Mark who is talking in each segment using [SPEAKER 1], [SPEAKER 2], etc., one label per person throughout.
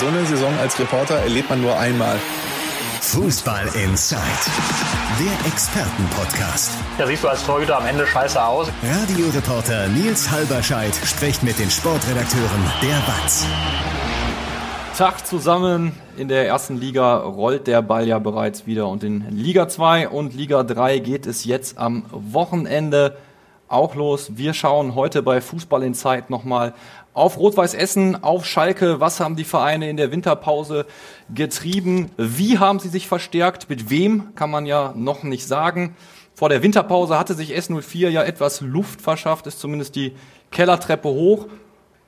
[SPEAKER 1] So eine Saison als Reporter erlebt man nur einmal.
[SPEAKER 2] Fußball Inside, der Expertenpodcast.
[SPEAKER 3] Da siehst du als Torhüter am Ende scheiße aus.
[SPEAKER 2] Radioreporter Nils Halberscheid spricht mit den Sportredakteuren der BATS.
[SPEAKER 4] Tag zusammen. In der ersten Liga rollt der Ball ja bereits wieder und in Liga 2 und Liga 3 geht es jetzt am Wochenende auch los. Wir schauen heute bei Fußball in Zeit nochmal auf Rot-Weiß Essen, auf Schalke. Was haben die Vereine in der Winterpause getrieben? Wie haben sie sich verstärkt? Mit wem kann man ja noch nicht sagen. Vor der Winterpause hatte sich S04 ja etwas Luft verschafft, ist zumindest die Kellertreppe hoch.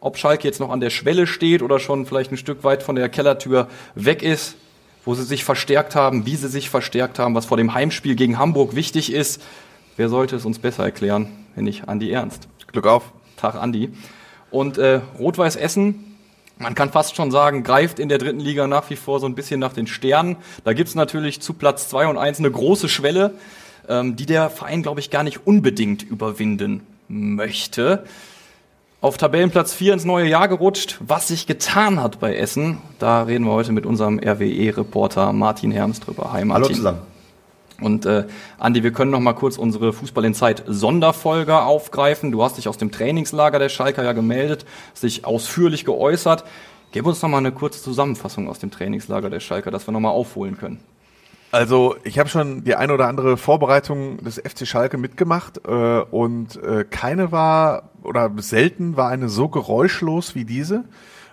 [SPEAKER 4] Ob Schalke jetzt noch an der Schwelle steht oder schon vielleicht ein Stück weit von der Kellertür weg ist, wo sie sich verstärkt haben, wie sie sich verstärkt haben, was vor dem Heimspiel gegen Hamburg wichtig ist. Wer sollte es uns besser erklären, wenn nicht Andi Ernst?
[SPEAKER 5] Glück auf.
[SPEAKER 4] Tag, Andi. Und äh, Rot-Weiß Essen, man kann fast schon sagen, greift in der dritten Liga nach wie vor so ein bisschen nach den Sternen. Da gibt's natürlich zu Platz zwei und eins eine große Schwelle, ähm, die der Verein, glaube ich, gar nicht unbedingt überwinden möchte. Auf Tabellenplatz 4 ins neue Jahr gerutscht. Was sich getan hat bei Essen, da reden wir heute mit unserem RWE-Reporter Martin Herms drüber.
[SPEAKER 5] Hi Martin. Hallo zusammen.
[SPEAKER 4] Und äh, Andi, wir können noch mal kurz unsere Fußball in Zeit Sonderfolge aufgreifen. Du hast dich aus dem Trainingslager der Schalker ja gemeldet, sich ausführlich geäußert. Gib uns noch mal eine kurze Zusammenfassung aus dem Trainingslager der Schalker, dass wir noch mal aufholen können.
[SPEAKER 5] Also ich habe schon die eine oder andere Vorbereitung des FC Schalke mitgemacht äh, und äh, keine war oder selten war eine so geräuschlos wie diese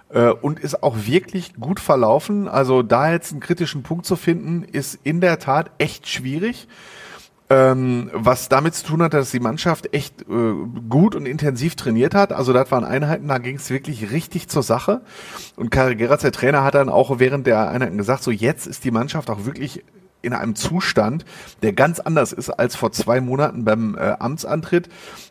[SPEAKER 5] äh, und ist auch wirklich gut verlaufen. Also da jetzt einen kritischen Punkt zu finden, ist in der Tat echt schwierig. Ähm, was damit zu tun hat, dass die Mannschaft echt äh, gut und intensiv trainiert hat. Also das waren Einheiten, da ging es wirklich richtig zur Sache. Und Karel Geratz, der Trainer, hat dann auch während der Einheiten gesagt, so jetzt ist die Mannschaft auch wirklich in einem Zustand, der ganz anders ist als vor zwei Monaten beim äh, Amtsantritt.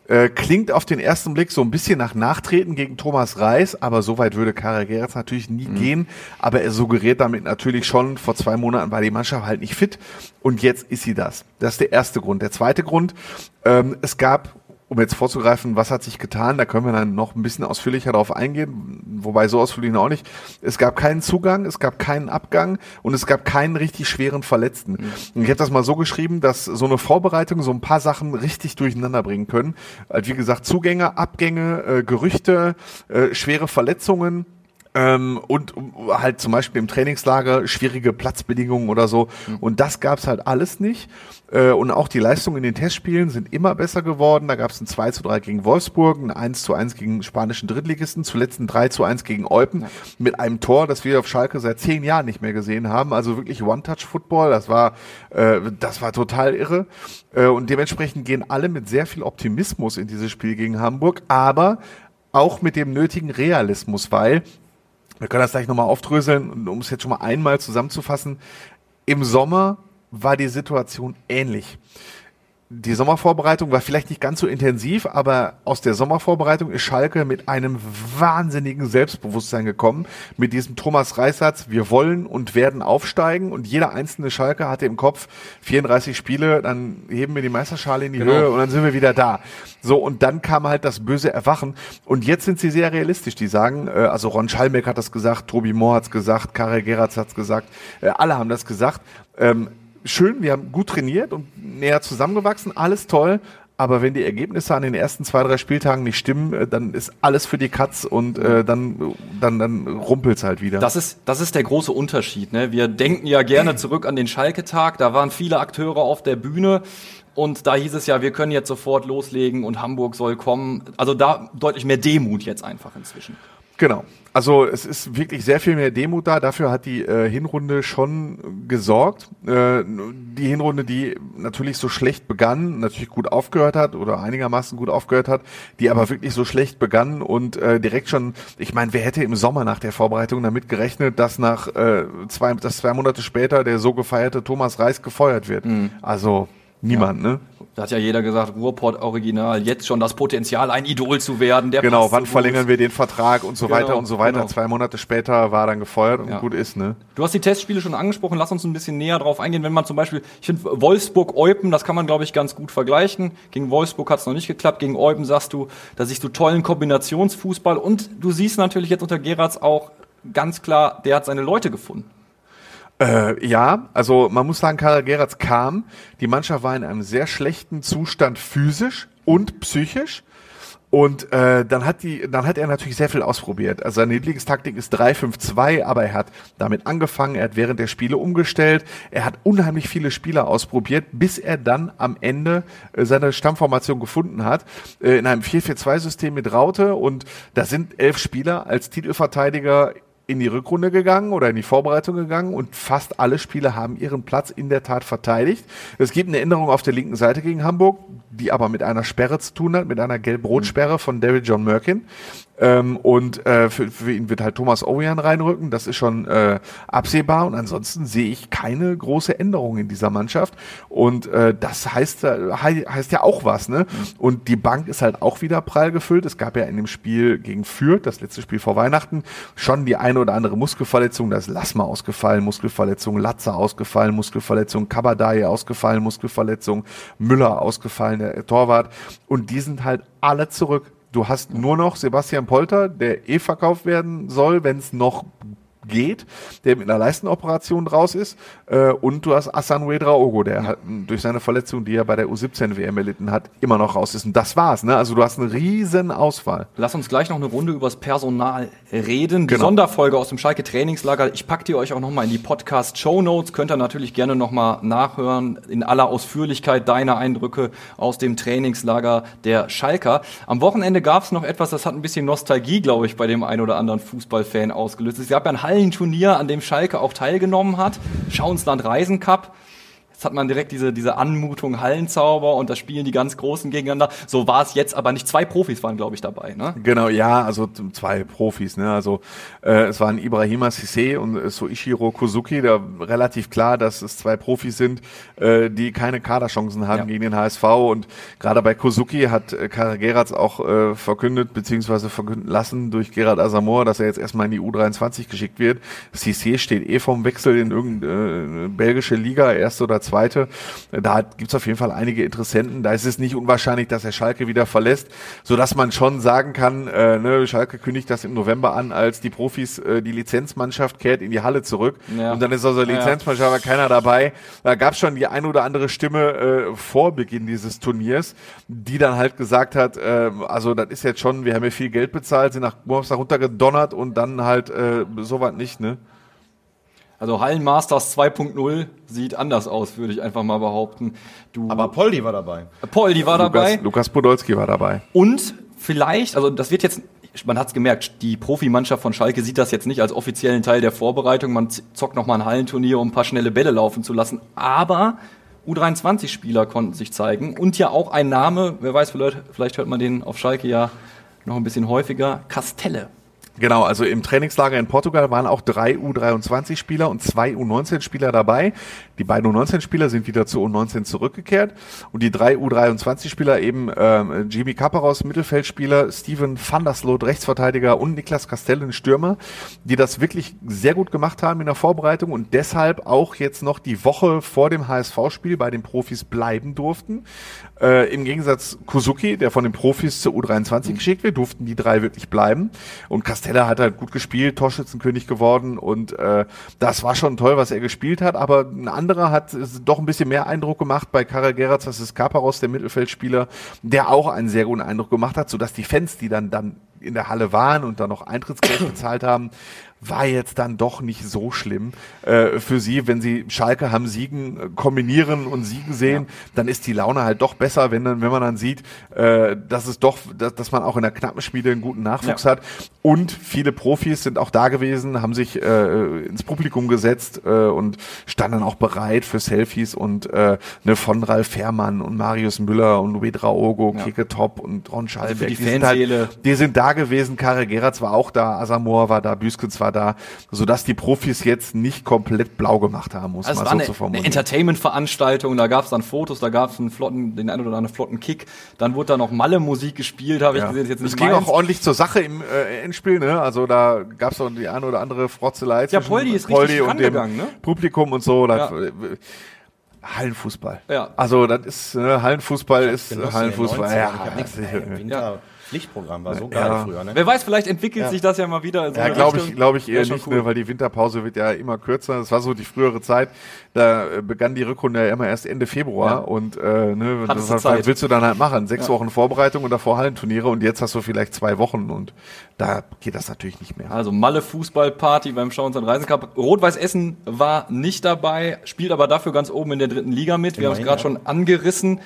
[SPEAKER 5] Äh, klingt auf den ersten Blick so ein bisschen nach Nachtreten gegen Thomas Reis, aber so weit würde Karel Geretz natürlich nie mhm. gehen. Aber er suggeriert damit natürlich schon, vor zwei Monaten war die Mannschaft halt nicht fit und jetzt ist sie das. Das ist der erste Grund. Der zweite Grund, ähm, es gab um jetzt vorzugreifen, was hat sich getan, da können wir dann noch ein bisschen ausführlicher darauf eingehen, wobei so ausführlich noch nicht. Es gab keinen Zugang, es gab keinen Abgang und es gab keinen richtig schweren Verletzten. Mhm. Und ich habe das mal so geschrieben, dass so eine Vorbereitung so ein paar Sachen richtig durcheinander bringen können. Also wie gesagt, Zugänge, Abgänge, äh, Gerüchte, äh, schwere Verletzungen ähm, und halt zum Beispiel im Trainingslager schwierige Platzbedingungen oder so. Mhm. Und das gab's halt alles nicht. Äh, und auch die Leistungen in den Testspielen sind immer besser geworden. Da gab's ein 2 zu 3 gegen Wolfsburg, ein 1 zu 1 gegen spanischen Drittligisten, zuletzt ein 3 zu 1 gegen Eupen ja. mit einem Tor, das wir auf Schalke seit zehn Jahren nicht mehr gesehen haben. Also wirklich One-Touch-Football. Das war, äh, das war total irre. Äh, und dementsprechend gehen alle mit sehr viel Optimismus in dieses Spiel gegen Hamburg, aber auch mit dem nötigen Realismus, weil wir können das gleich nochmal aufdröseln, um es jetzt schon mal einmal zusammenzufassen. Im Sommer war die Situation ähnlich die Sommervorbereitung war vielleicht nicht ganz so intensiv, aber aus der Sommervorbereitung ist Schalke mit einem wahnsinnigen Selbstbewusstsein gekommen. Mit diesem Thomas Reissatz, wir wollen und werden aufsteigen und jeder einzelne Schalke hatte im Kopf 34 Spiele, dann heben wir die Meisterschale in die genau. Höhe und dann sind wir wieder da. So, und dann kam halt das böse Erwachen und jetzt sind sie sehr realistisch. Die sagen, äh, also Ron Schalmeck hat das gesagt, Tobi Mohr hat's gesagt, Karel Geratz hat's gesagt, äh, alle haben das gesagt. Ähm, schön, wir haben gut trainiert und näher zusammengewachsen, alles toll. Aber wenn die Ergebnisse an den ersten zwei, drei Spieltagen nicht stimmen, äh, dann ist alles für die Katz und äh, dann, dann, dann rumpelt's halt wieder.
[SPEAKER 4] Das ist, das ist der große Unterschied. Ne? Wir denken ja gerne zurück an den Schalke-Tag. Da waren viele Akteure auf der Bühne. Und da hieß es ja, wir können jetzt sofort loslegen und Hamburg soll kommen. Also da deutlich mehr Demut jetzt einfach inzwischen.
[SPEAKER 5] Genau. Also es ist wirklich sehr viel mehr Demut da. Dafür hat die äh, Hinrunde schon gesorgt. Äh, die Hinrunde, die natürlich so schlecht begann, natürlich gut aufgehört hat oder einigermaßen gut aufgehört hat, die aber wirklich so schlecht begann und äh, direkt schon, ich meine, wer hätte im Sommer nach der Vorbereitung damit gerechnet, dass nach äh, zwei, dass zwei Monate später der so gefeierte Thomas Reis gefeuert wird? Mhm. Also Niemand, ja. ne?
[SPEAKER 4] Da hat ja jeder gesagt, Ruhrport Original, jetzt schon das Potenzial, ein Idol zu werden.
[SPEAKER 5] Der genau, wann so verlängern gut. wir den Vertrag und so genau, weiter und so weiter. Genau. Zwei Monate später war dann gefeuert und ja. gut ist, ne?
[SPEAKER 4] Du hast die Testspiele schon angesprochen, lass uns ein bisschen näher drauf eingehen. Wenn man zum Beispiel, ich finde Wolfsburg-Eupen, das kann man, glaube ich, ganz gut vergleichen. Gegen Wolfsburg hat es noch nicht geklappt, gegen Eupen sagst du, da siehst du tollen Kombinationsfußball und du siehst natürlich jetzt unter Geratz auch ganz klar, der hat seine Leute gefunden.
[SPEAKER 5] Äh, ja, also man muss sagen, Karl Geratz kam. Die Mannschaft war in einem sehr schlechten Zustand physisch und psychisch. Und äh, dann hat die, dann hat er natürlich sehr viel ausprobiert. Also seine Lieblingstaktik ist 3-5-2, aber er hat damit angefangen, er hat während der Spiele umgestellt, er hat unheimlich viele Spieler ausprobiert, bis er dann am Ende äh, seine Stammformation gefunden hat. Äh, in einem 4-4-2-System mit Raute und da sind elf Spieler als Titelverteidiger in die Rückrunde gegangen oder in die Vorbereitung gegangen und fast alle Spieler haben ihren Platz in der Tat verteidigt. Es gibt eine Änderung auf der linken Seite gegen Hamburg, die aber mit einer Sperre zu tun hat, mit einer Gelb-Rot-Sperre von David John Merkin. Ähm, und äh, für, für ihn wird halt Thomas Owian reinrücken. Das ist schon äh, absehbar. Und ansonsten sehe ich keine große Änderung in dieser Mannschaft. Und äh, das heißt, äh, heißt ja auch was. Ne? Und die Bank ist halt auch wieder prall gefüllt. Es gab ja in dem Spiel gegen Fürth, das letzte Spiel vor Weihnachten, schon die eine oder andere Muskelverletzung. Da ist Lassma ausgefallen, Muskelverletzung, Latzer ausgefallen, Muskelverletzung, Kabadaye ausgefallen, Muskelverletzung, Müller ausgefallen, der Torwart. Und die sind halt alle zurück. Du hast nur noch Sebastian Polter, der eh verkauft werden soll, wenn es noch geht, der mit einer Leistenoperation raus ist. Äh, und du hast Asan Wedraogo, der halt durch seine Verletzung, die er bei der U17 WM erlitten hat, immer noch raus ist. Und das war's. Ne? Also du hast eine riesen Auswahl.
[SPEAKER 4] Lass uns gleich noch eine Runde übers Personal reden. Die
[SPEAKER 5] Genau.
[SPEAKER 4] Sonderfolge aus dem Schalke Trainingslager. Ich pack die euch auch nochmal in die Podcast Show Notes. Könnt ihr natürlich gerne nochmal nachhören. In aller Ausführlichkeit deine Eindrücke aus dem Trainingslager der Schalker. Am Wochenende gab es noch etwas, das hat ein bisschen Nostalgie, glaube ich, bei dem einen oder anderen Fußballfan ausgelöst. Es gab ja ein Hallenturnier, an dem Schalke auch teilgenommen hat. Schauensland Reisen Cup. Jetzt hat man direkt diese, diese Anmutung Hallenzauber und da spielen die ganz Großen gegeneinander. So war es jetzt aber nicht. Zwei Profis waren, glaube ich, dabei. Ne?
[SPEAKER 5] Genau, ja, also zwei Profis, ne? Also äh, es waren Ibrahima Sissé und äh, Soichiro Kozuki, da relativ klar, dass es zwei Profis sind, äh, die keine Kaderchancen haben
[SPEAKER 4] Ja.
[SPEAKER 5] gegen den HSV. Und gerade bei Kozuki hat äh, Karel Geratz auch äh, verkündet, beziehungsweise verkünden lassen durch Gerard Asamoah, dass er jetzt erstmal in die U23 geschickt wird. Sissé steht eh vom Wechsel in irgendeine äh, belgische Liga, erste oder zweite. Da gibt's auf jeden Fall einige Interessenten. Da ist es nicht unwahrscheinlich, dass er Schalke wieder verlässt, sodass man schon sagen kann, äh, ne, Schalke kündigt das im November an, als die Profis, äh, die Lizenzmannschaft kehrt in die Halle zurück.
[SPEAKER 4] Ja.
[SPEAKER 5] Und dann ist also. Lizenzmannschaft, aber keiner dabei. Da gab's schon die ein oder andere Stimme äh, vor Beginn dieses Turniers, die dann halt gesagt hat, äh, also das ist jetzt schon, wir haben ja viel Geld bezahlt, sind nach Donnerstag runtergedonnert und dann halt äh, sowas nicht, ne?
[SPEAKER 4] Also Hallenmasters 2.0 sieht anders aus, würde ich einfach mal behaupten. Du,
[SPEAKER 6] Aber Poldi war dabei.
[SPEAKER 4] Poldi war dabei.
[SPEAKER 5] Lukas, Lukas Podolski war dabei.
[SPEAKER 4] Und vielleicht, also das wird jetzt, man hat es gemerkt, die Profimannschaft von Schalke sieht das jetzt nicht als offiziellen Teil der Vorbereitung. Man zockt noch mal ein Hallenturnier, um ein paar schnelle Bälle laufen zu lassen. Aber U23-Spieler konnten sich zeigen und ja auch ein Name, wer weiß, vielleicht, vielleicht hört man den auf Schalke ja noch ein bisschen häufiger, Castelle.
[SPEAKER 5] Genau, also im Trainingslager in Portugal waren auch drei U23-Spieler und zwei U19-Spieler dabei. Die beiden U19-Spieler sind wieder zu U19 zurückgekehrt und die drei U23-Spieler eben ähm, Jimmy Kaparos, Mittelfeldspieler, Steven van der Sloot, Rechtsverteidiger und Niklas Castellen, Stürmer, die das wirklich sehr gut gemacht haben in der Vorbereitung und deshalb auch jetzt noch die Woche vor dem HSV-Spiel bei den Profis bleiben durften. Äh, Im Gegensatz Kuzuki, der von den Profis zur U23 geschickt wird, durften die drei wirklich bleiben. Und Castella hat halt gut gespielt, Torschützenkönig geworden und äh, das war schon toll, was er gespielt hat. Aber ein anderer hat äh, doch ein bisschen mehr Eindruck gemacht bei Karel Geratz, das ist Kaparos, der Mittelfeldspieler, der auch einen sehr guten Eindruck gemacht hat, sodass die Fans, die dann, dann in der Halle waren und dann noch Eintrittsgeld bezahlt haben, war jetzt dann doch nicht so schlimm äh, für sie, wenn sie Schalke haben siegen äh, kombinieren und siegen sehen, dann ist die Laune halt doch besser, wenn dann wenn man dann sieht, äh, dass es doch, dass, dass man auch in der knappen Schmiede einen guten Nachwuchs
[SPEAKER 4] Ja.
[SPEAKER 5] hat und viele Profis sind auch da gewesen, haben sich äh, ins Publikum gesetzt äh, und standen auch bereit für Selfies und äh, ne von Ralf Fährmann und Marius Müller und Luedra Ogo,
[SPEAKER 4] Ja.
[SPEAKER 5] Keke Top und Ron Schalbeck.
[SPEAKER 4] für die
[SPEAKER 5] sind
[SPEAKER 4] Fanseele.
[SPEAKER 5] halt, die sind da gewesen, Karel Geratz war auch da, Asamoah war da, Büskens war da, sodass die Profis jetzt nicht komplett blau gemacht haben, muss
[SPEAKER 4] Also
[SPEAKER 5] man so
[SPEAKER 4] eine,
[SPEAKER 5] zu
[SPEAKER 4] eine
[SPEAKER 5] formulieren.
[SPEAKER 4] Entertainment-Veranstaltung, da gab es dann Fotos, da gab es einen flotten, den einen oder anderen flotten Kick, dann wurde da noch Malle-Musik gespielt, habe ich
[SPEAKER 5] Ja.
[SPEAKER 4] gesehen, ist jetzt nicht
[SPEAKER 5] es ging
[SPEAKER 4] meins.
[SPEAKER 5] auch ordentlich zur Sache im äh, Endspiel, ne? Also da gab es auch die eine oder andere Frotzelei
[SPEAKER 4] Ja, Poldi ist
[SPEAKER 5] Poldi
[SPEAKER 4] richtig
[SPEAKER 5] und dem
[SPEAKER 4] ne?
[SPEAKER 5] Publikum und so.
[SPEAKER 4] Ja.
[SPEAKER 5] äh, Hallenfußball.
[SPEAKER 4] Ja.
[SPEAKER 5] Also das ist ne, Hallenfußball ist Hallenfußball.
[SPEAKER 6] in den 90ern.
[SPEAKER 5] Ja,
[SPEAKER 6] Pflichtprogramm, war so geil
[SPEAKER 5] Ja.
[SPEAKER 6] früher, ne?
[SPEAKER 4] Wer weiß, vielleicht entwickelt
[SPEAKER 6] Ja.
[SPEAKER 4] sich das ja mal wieder so
[SPEAKER 5] Ja, glaube ich, glaube ich eher nicht,
[SPEAKER 4] cool.
[SPEAKER 5] ne, weil die Winterpause wird ja immer kürzer. Das war so die frühere Zeit. Da äh, begann die Rückrunde ja immer erst Ende Februar
[SPEAKER 4] Ja.
[SPEAKER 5] und äh, ne,
[SPEAKER 4] Hattest
[SPEAKER 5] das,
[SPEAKER 4] Zeit.
[SPEAKER 5] willst du dann halt machen? Sechs Wochen Vorbereitung und davor Hallenturniere und jetzt hast du vielleicht zwei Wochen und da geht das natürlich nicht mehr.
[SPEAKER 4] Also Malle Fußballparty beim und Reisen Cup. Rot-Weiß Essen war nicht dabei, spielt aber dafür ganz oben in der dritten Liga mit. Wir haben es gerade
[SPEAKER 6] ja.
[SPEAKER 4] schon angerissen.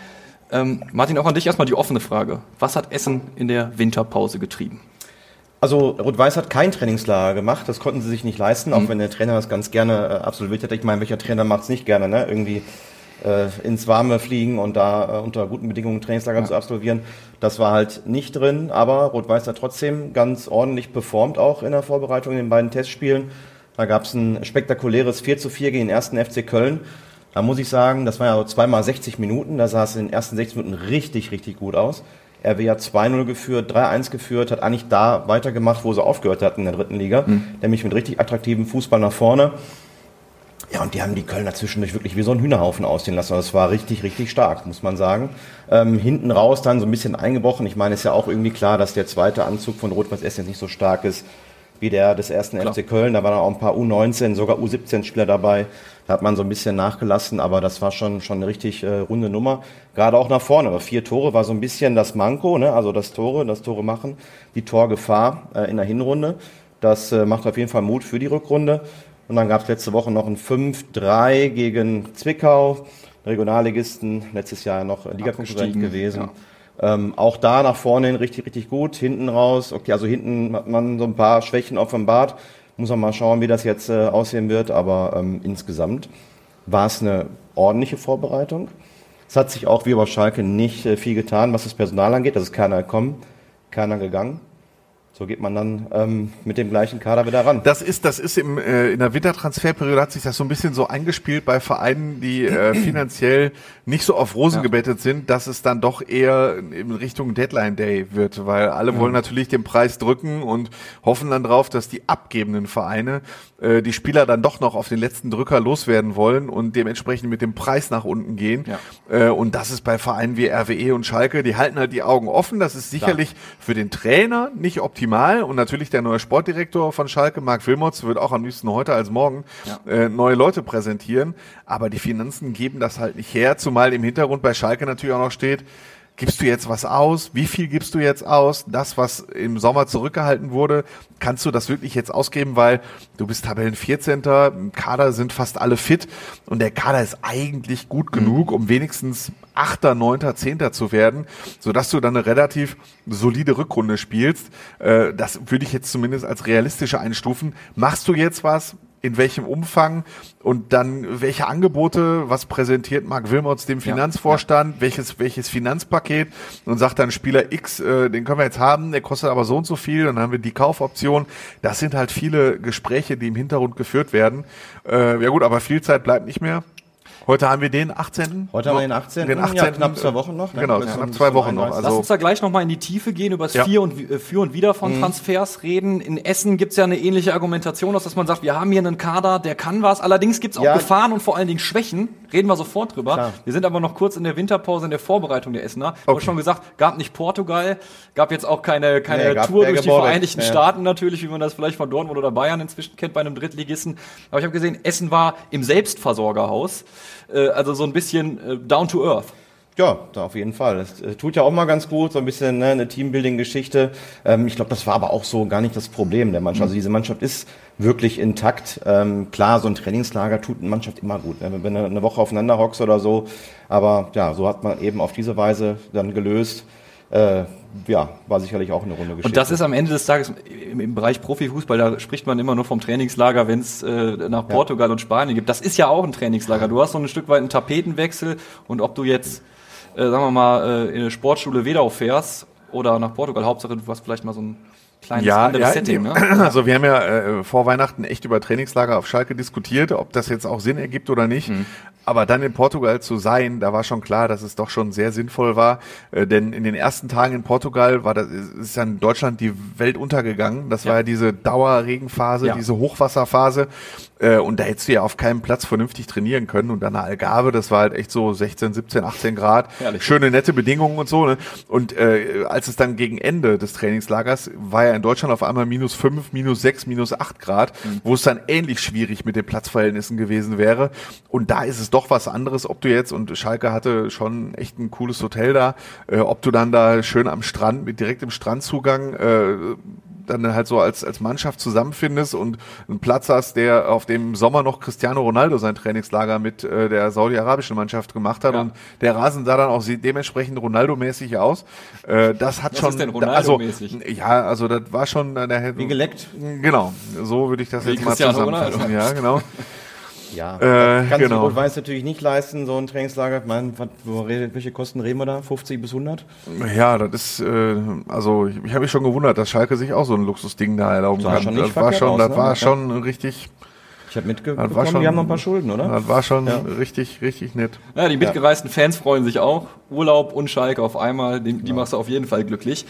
[SPEAKER 4] Ähm, Martin, auch an dich erstmal die offene Frage. Was hat Essen in der Winterpause getrieben?
[SPEAKER 6] Also Rot-Weiß hat kein Trainingslager gemacht, das konnten sie sich nicht leisten,
[SPEAKER 4] Mhm.
[SPEAKER 6] auch wenn der Trainer das ganz gerne äh, absolviert hätte. Ich meine, welcher Trainer macht es nicht gerne, ne? Irgendwie äh, ins Warme fliegen und da äh, unter guten Bedingungen Trainingslager zu absolvieren. Das war halt nicht drin, aber Rot-Weiß hat trotzdem ganz ordentlich performt auch in der Vorbereitung in den beiden Testspielen. Da gab es ein spektakuläres 4 zu 4 gegen den ersten FC Köln. Da muss ich sagen, das war ja so zweimal 60 Minuten, da sah es in den ersten 60 Minuten richtig, richtig gut aus. RW hat 2-0 geführt, 3-1 geführt, hat eigentlich da weitergemacht, wo sie aufgehört hatten in der dritten Liga, nämlich mit richtig attraktivem Fußball nach vorne. Ja, und die haben die Kölner zwischendurch wirklich wie so ein Hühnerhaufen aussehen lassen. Das war richtig, richtig stark, muss man sagen. Ähm, hinten raus dann so ein bisschen eingebrochen. Ich meine, ist ja auch irgendwie klar, dass der zweite Anzug von Rot-Weiß Essen jetzt nicht so stark ist wie der des ersten FC Köln. Da waren auch ein paar U19, sogar U17-Spieler dabei. Da hat man so ein bisschen nachgelassen, aber das war schon, schon eine richtig äh, runde Nummer. Gerade auch nach vorne. Aber vier Tore war so ein bisschen das Manko, ne? also das Tore, das Tore machen, die Torgefahr äh, in der Hinrunde. Das äh, macht auf jeden Fall Mut für die Rückrunde. Und dann gab es letzte Woche noch ein 5-3 gegen Zwickau. Regionalligisten, letztes Jahr noch Ligakonkurrent
[SPEAKER 4] Abgestiegen,
[SPEAKER 6] gewesen. Ähm, auch da nach vorne hin richtig, richtig gut. Hinten raus, okay, also hinten hat man so ein paar Schwächen offenbart. Muss man mal schauen, wie das jetzt äh, aussehen wird. Aber ähm, insgesamt war es eine ordentliche Vorbereitung. Es hat sich auch wie bei Schalke nicht äh, viel getan, was das Personal angeht. Das ist keiner gekommen, keiner gegangen. So geht man dann ähm, mit dem gleichen Kader wieder ran.
[SPEAKER 5] Das ist, das ist im, äh, in der Wintertransferperiode hat sich das so ein bisschen so eingespielt bei Vereinen, die äh, finanziell nicht so auf Rosen gebettet sind, dass es dann doch eher in Richtung Deadline Day wird, weil alle wollen natürlich den Preis drücken und hoffen dann drauf, dass die abgebenden Vereine äh, die Spieler dann doch noch auf den letzten Drücker loswerden wollen und dementsprechend mit dem Preis nach unten gehen. Äh, und das ist bei Vereinen wie RWE und Schalke, die halten halt die Augen offen. Das ist sicherlich für den Trainer nicht optimal und natürlich der neue Sportdirektor von Schalke, Marc Wilmots, wird auch am liebsten heute als morgen äh, neue Leute präsentieren. Aber die Finanzen geben das halt nicht her, zumal im Hintergrund bei Schalke natürlich auch noch steht, Gibst du jetzt was aus? Wie viel gibst du jetzt aus? Das, was im Sommer zurückgehalten wurde, kannst du das wirklich jetzt ausgeben, weil du bist Tabellen 14. Im Kader sind fast alle fit und der Kader ist eigentlich gut genug, um wenigstens 8., 9., 10. zu werden, sodass du dann eine relativ solide Rückrunde spielst. Äh, Das würde ich jetzt zumindest als realistische einstufen. Machst du jetzt was? in welchem Umfang und dann welche Angebote, was präsentiert Marc Wilmots dem Finanzvorstand, welches welches Finanzpaket und sagt dann Spieler X, äh, den können wir jetzt haben, der kostet aber so und so viel, dann haben wir die Kaufoption. Das sind halt viele Gespräche, die im Hintergrund geführt werden. Äh, ja gut, aber viel Zeit bleibt nicht mehr. Heute haben wir den 18.
[SPEAKER 6] Heute haben wir den 18.
[SPEAKER 5] Den
[SPEAKER 6] Ja,
[SPEAKER 5] 18.
[SPEAKER 6] knapp zwei Wochen noch, ne?
[SPEAKER 5] Genau, knapp
[SPEAKER 6] bis
[SPEAKER 5] zwei Wochen noch.
[SPEAKER 6] 31.
[SPEAKER 4] Lass
[SPEAKER 5] Also
[SPEAKER 4] uns da gleich nochmal in die Tiefe gehen, über das
[SPEAKER 5] Ja.
[SPEAKER 4] Vier und, äh, Für und Wider von Transfers reden. In Essen gibt's ja eine ähnliche Argumentation, dass man sagt, wir haben hier einen Kader, der kann was. Allerdings gibt's auch
[SPEAKER 6] Ja.
[SPEAKER 4] Gefahren und vor allen Dingen Schwächen. Reden wir sofort drüber.
[SPEAKER 6] Klar.
[SPEAKER 4] Wir sind aber noch kurz in der Winterpause, in der Vorbereitung der Essener. Du hast schon gesagt, gab nicht Portugal, gab jetzt auch keine, keine
[SPEAKER 6] Nee,
[SPEAKER 4] Tour durch die Vereinigten
[SPEAKER 6] ja.
[SPEAKER 4] Staaten natürlich, wie man das vielleicht von Dortmund oder Bayern inzwischen kennt bei einem Drittligisten. Aber ich habe gesehen, Essen war im Selbstversorgerhaus. Äh, also so ein bisschen äh, down to earth.
[SPEAKER 6] Ja, da auf jeden Fall. Das äh, tut ja auch mal ganz gut, so ein bisschen ne, eine Teambuilding-Geschichte. Ähm, ich glaube, das war aber auch so gar nicht das Problem der Mannschaft. Also diese Mannschaft ist wirklich intakt. Ähm, klar, so ein Trainingslager tut eine Mannschaft immer gut, ne? wenn du eine Woche aufeinander hockst oder so. Aber ja, so hat man eben auf diese Weise dann gelöst. Äh, ja, war sicherlich auch eine runde Geschichte.
[SPEAKER 4] Und das ist am Ende des Tages im, im Bereich Profifußball, da spricht man immer nur vom Trainingslager, wenn es äh, nach Portugal und Spanien gibt. Das ist ja auch ein Trainingslager. Du hast so ein Stück weit einen Tapetenwechsel und ob du jetzt, äh, sagen wir mal, äh, in eine Sportschule Wedau fährst oder nach Portugal, Hauptsache du hast vielleicht mal so ein kleines anderes Setting. Ne?
[SPEAKER 5] Also wir haben ja äh, vor Weihnachten echt über Trainingslager auf Schalke diskutiert, ob das jetzt auch Sinn ergibt oder nicht.
[SPEAKER 4] Mhm.
[SPEAKER 5] Aber dann in Portugal zu sein, da war schon klar, dass es doch schon sehr sinnvoll war. Äh, denn in den ersten Tagen in Portugal war das, ist ja in Deutschland die Welt untergegangen. Das
[SPEAKER 4] Ja.
[SPEAKER 5] war ja diese Dauerregenphase,
[SPEAKER 4] Ja.
[SPEAKER 5] diese Hochwasserphase. Äh, und da hättest du ja auf keinem Platz vernünftig trainieren können. Und dann eine Algarve, das war halt echt so 16, 17, 18 Grad.
[SPEAKER 4] Herrlich.
[SPEAKER 5] Schöne, nette Bedingungen und so. Ne? Und äh, als es dann gegen Ende des Trainingslagers war ja in Deutschland auf einmal minus 5, minus 6, minus 8 Grad,
[SPEAKER 4] Mhm.
[SPEAKER 5] wo es dann ähnlich schwierig mit den Platzverhältnissen gewesen wäre. Und da ist es doch was anderes, ob du jetzt, und Schalke hatte schon echt ein cooles Hotel da, äh, ob du dann da schön am Strand, mit direktem Strandzugang, äh, dann halt so als, als Mannschaft zusammenfindest und einen Platz hast, der auf dem Sommer noch Cristiano Ronaldo sein Trainingslager mit äh, der saudi-arabischen Mannschaft gemacht hat
[SPEAKER 4] Ja.
[SPEAKER 5] und der Rasen sah dann auch dementsprechend Ronaldo-mäßig aus. Äh, das hat
[SPEAKER 4] Was
[SPEAKER 5] schon,
[SPEAKER 4] ist denn
[SPEAKER 5] also,
[SPEAKER 4] Ronaldo-mäßig?
[SPEAKER 5] ja, also das war schon, der,
[SPEAKER 6] Wie geleckt.
[SPEAKER 5] Genau, so würde ich das
[SPEAKER 4] Wie
[SPEAKER 5] jetzt mal zusammenfassen.
[SPEAKER 4] Ronaldo.
[SPEAKER 5] Ja, genau.
[SPEAKER 6] Ja,
[SPEAKER 5] Äh,
[SPEAKER 6] kann
[SPEAKER 5] genau.
[SPEAKER 6] sich Rot-Weiß natürlich nicht leisten, so ein Trainingslager. Ich meine, was, wo redet, welche Kosten reden wir da? 50 bis 100?
[SPEAKER 5] Ja, das ist, äh, also ich, ich habe mich schon gewundert, dass Schalke sich auch so ein Luxusding da erlauben
[SPEAKER 6] Sah
[SPEAKER 5] kann.
[SPEAKER 6] schon nicht
[SPEAKER 5] das war schon,
[SPEAKER 6] aus,
[SPEAKER 5] das
[SPEAKER 6] ne?
[SPEAKER 5] war
[SPEAKER 6] Ja.
[SPEAKER 5] schon richtig,
[SPEAKER 6] Ich habe
[SPEAKER 5] das war
[SPEAKER 6] mitbekommen,
[SPEAKER 5] schon,
[SPEAKER 6] die haben noch ein paar Schulden, oder?
[SPEAKER 5] Das war schon
[SPEAKER 6] Ja.
[SPEAKER 5] richtig, richtig nett.
[SPEAKER 4] Ja, die mitgereisten Fans freuen sich auch. Urlaub und Schalke auf einmal, die, die machst du auf jeden Fall glücklich.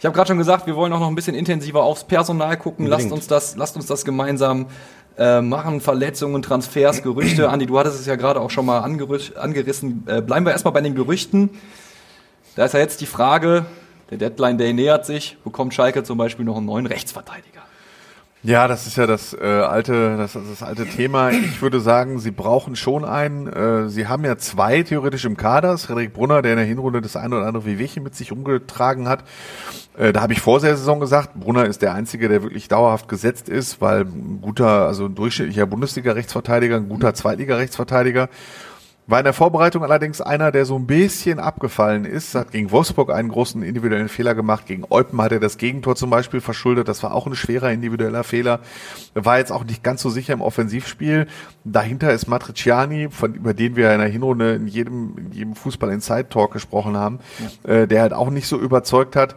[SPEAKER 4] Ich habe gerade schon gesagt, wir wollen auch noch ein bisschen intensiver aufs Personal gucken. Lasst uns das, lasst uns das gemeinsam äh, machen. Verletzungen, Transfers, Gerüchte. Andi, du hattest es ja gerade auch schon mal angerissen. Äh, bleiben wir erstmal bei den Gerüchten. Da ist ja jetzt die Frage, der Deadline Day nähert sich. Bekommt Schalke zum Beispiel noch einen neuen Rechtsverteidiger?
[SPEAKER 5] Ja, das ist ja das äh, alte, das, das alte Thema. Ich würde sagen, sie brauchen schon einen. Äh, sie haben ja zwei theoretisch im Kader. Frederik Brunner, der in der Hinrunde das eine oder andere Wehwehchen mit sich umgetragen hat. Äh, da habe ich vor der Saison gesagt, Brunner ist der einzige, der wirklich dauerhaft gesetzt ist, weil ein guter, also ein durchschnittlicher Bundesliga-Rechtsverteidiger, ein guter Zweitliga-Rechtsverteidiger. War in der Vorbereitung allerdings einer, der so ein bisschen abgefallen ist. Hat gegen Wolfsburg einen großen individuellen Fehler gemacht. Gegen Eupen hat er das Gegentor zum Beispiel verschuldet. Das war auch ein schwerer individueller Fehler. War jetzt auch nicht ganz so sicher im Offensivspiel. Dahinter ist Matriciani, von, über den wir in der Hinrunde in jedem, in jedem Fußball Inside Talk gesprochen haben, äh, der halt auch nicht so überzeugt hat.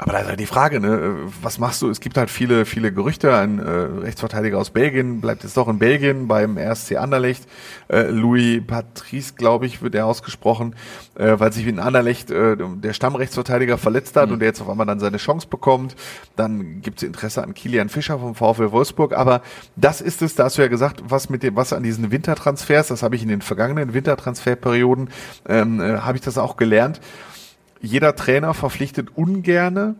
[SPEAKER 5] Aber da ist halt die Frage, ne, was machst du? Es gibt halt viele, viele Gerüchte. Ein äh, Rechtsverteidiger aus Belgien bleibt jetzt doch in Belgien beim RSC Anderlecht. Äh, Louis Patrice, glaube ich, wird er ausgesprochen, äh, weil sich in Anderlecht äh, der Stammrechtsverteidiger verletzt hat und der jetzt auf einmal dann seine Chance bekommt. Dann gibt es Interesse an Kilian Fischer vom VfL Wolfsburg. Aber das ist es, da hast du ja gesagt, was mit dem, was an diesen Wintertransfers, das habe ich in den vergangenen Wintertransferperioden, ähm, äh, habe ich das auch gelernt jeder Trainer verpflichtet ungerne,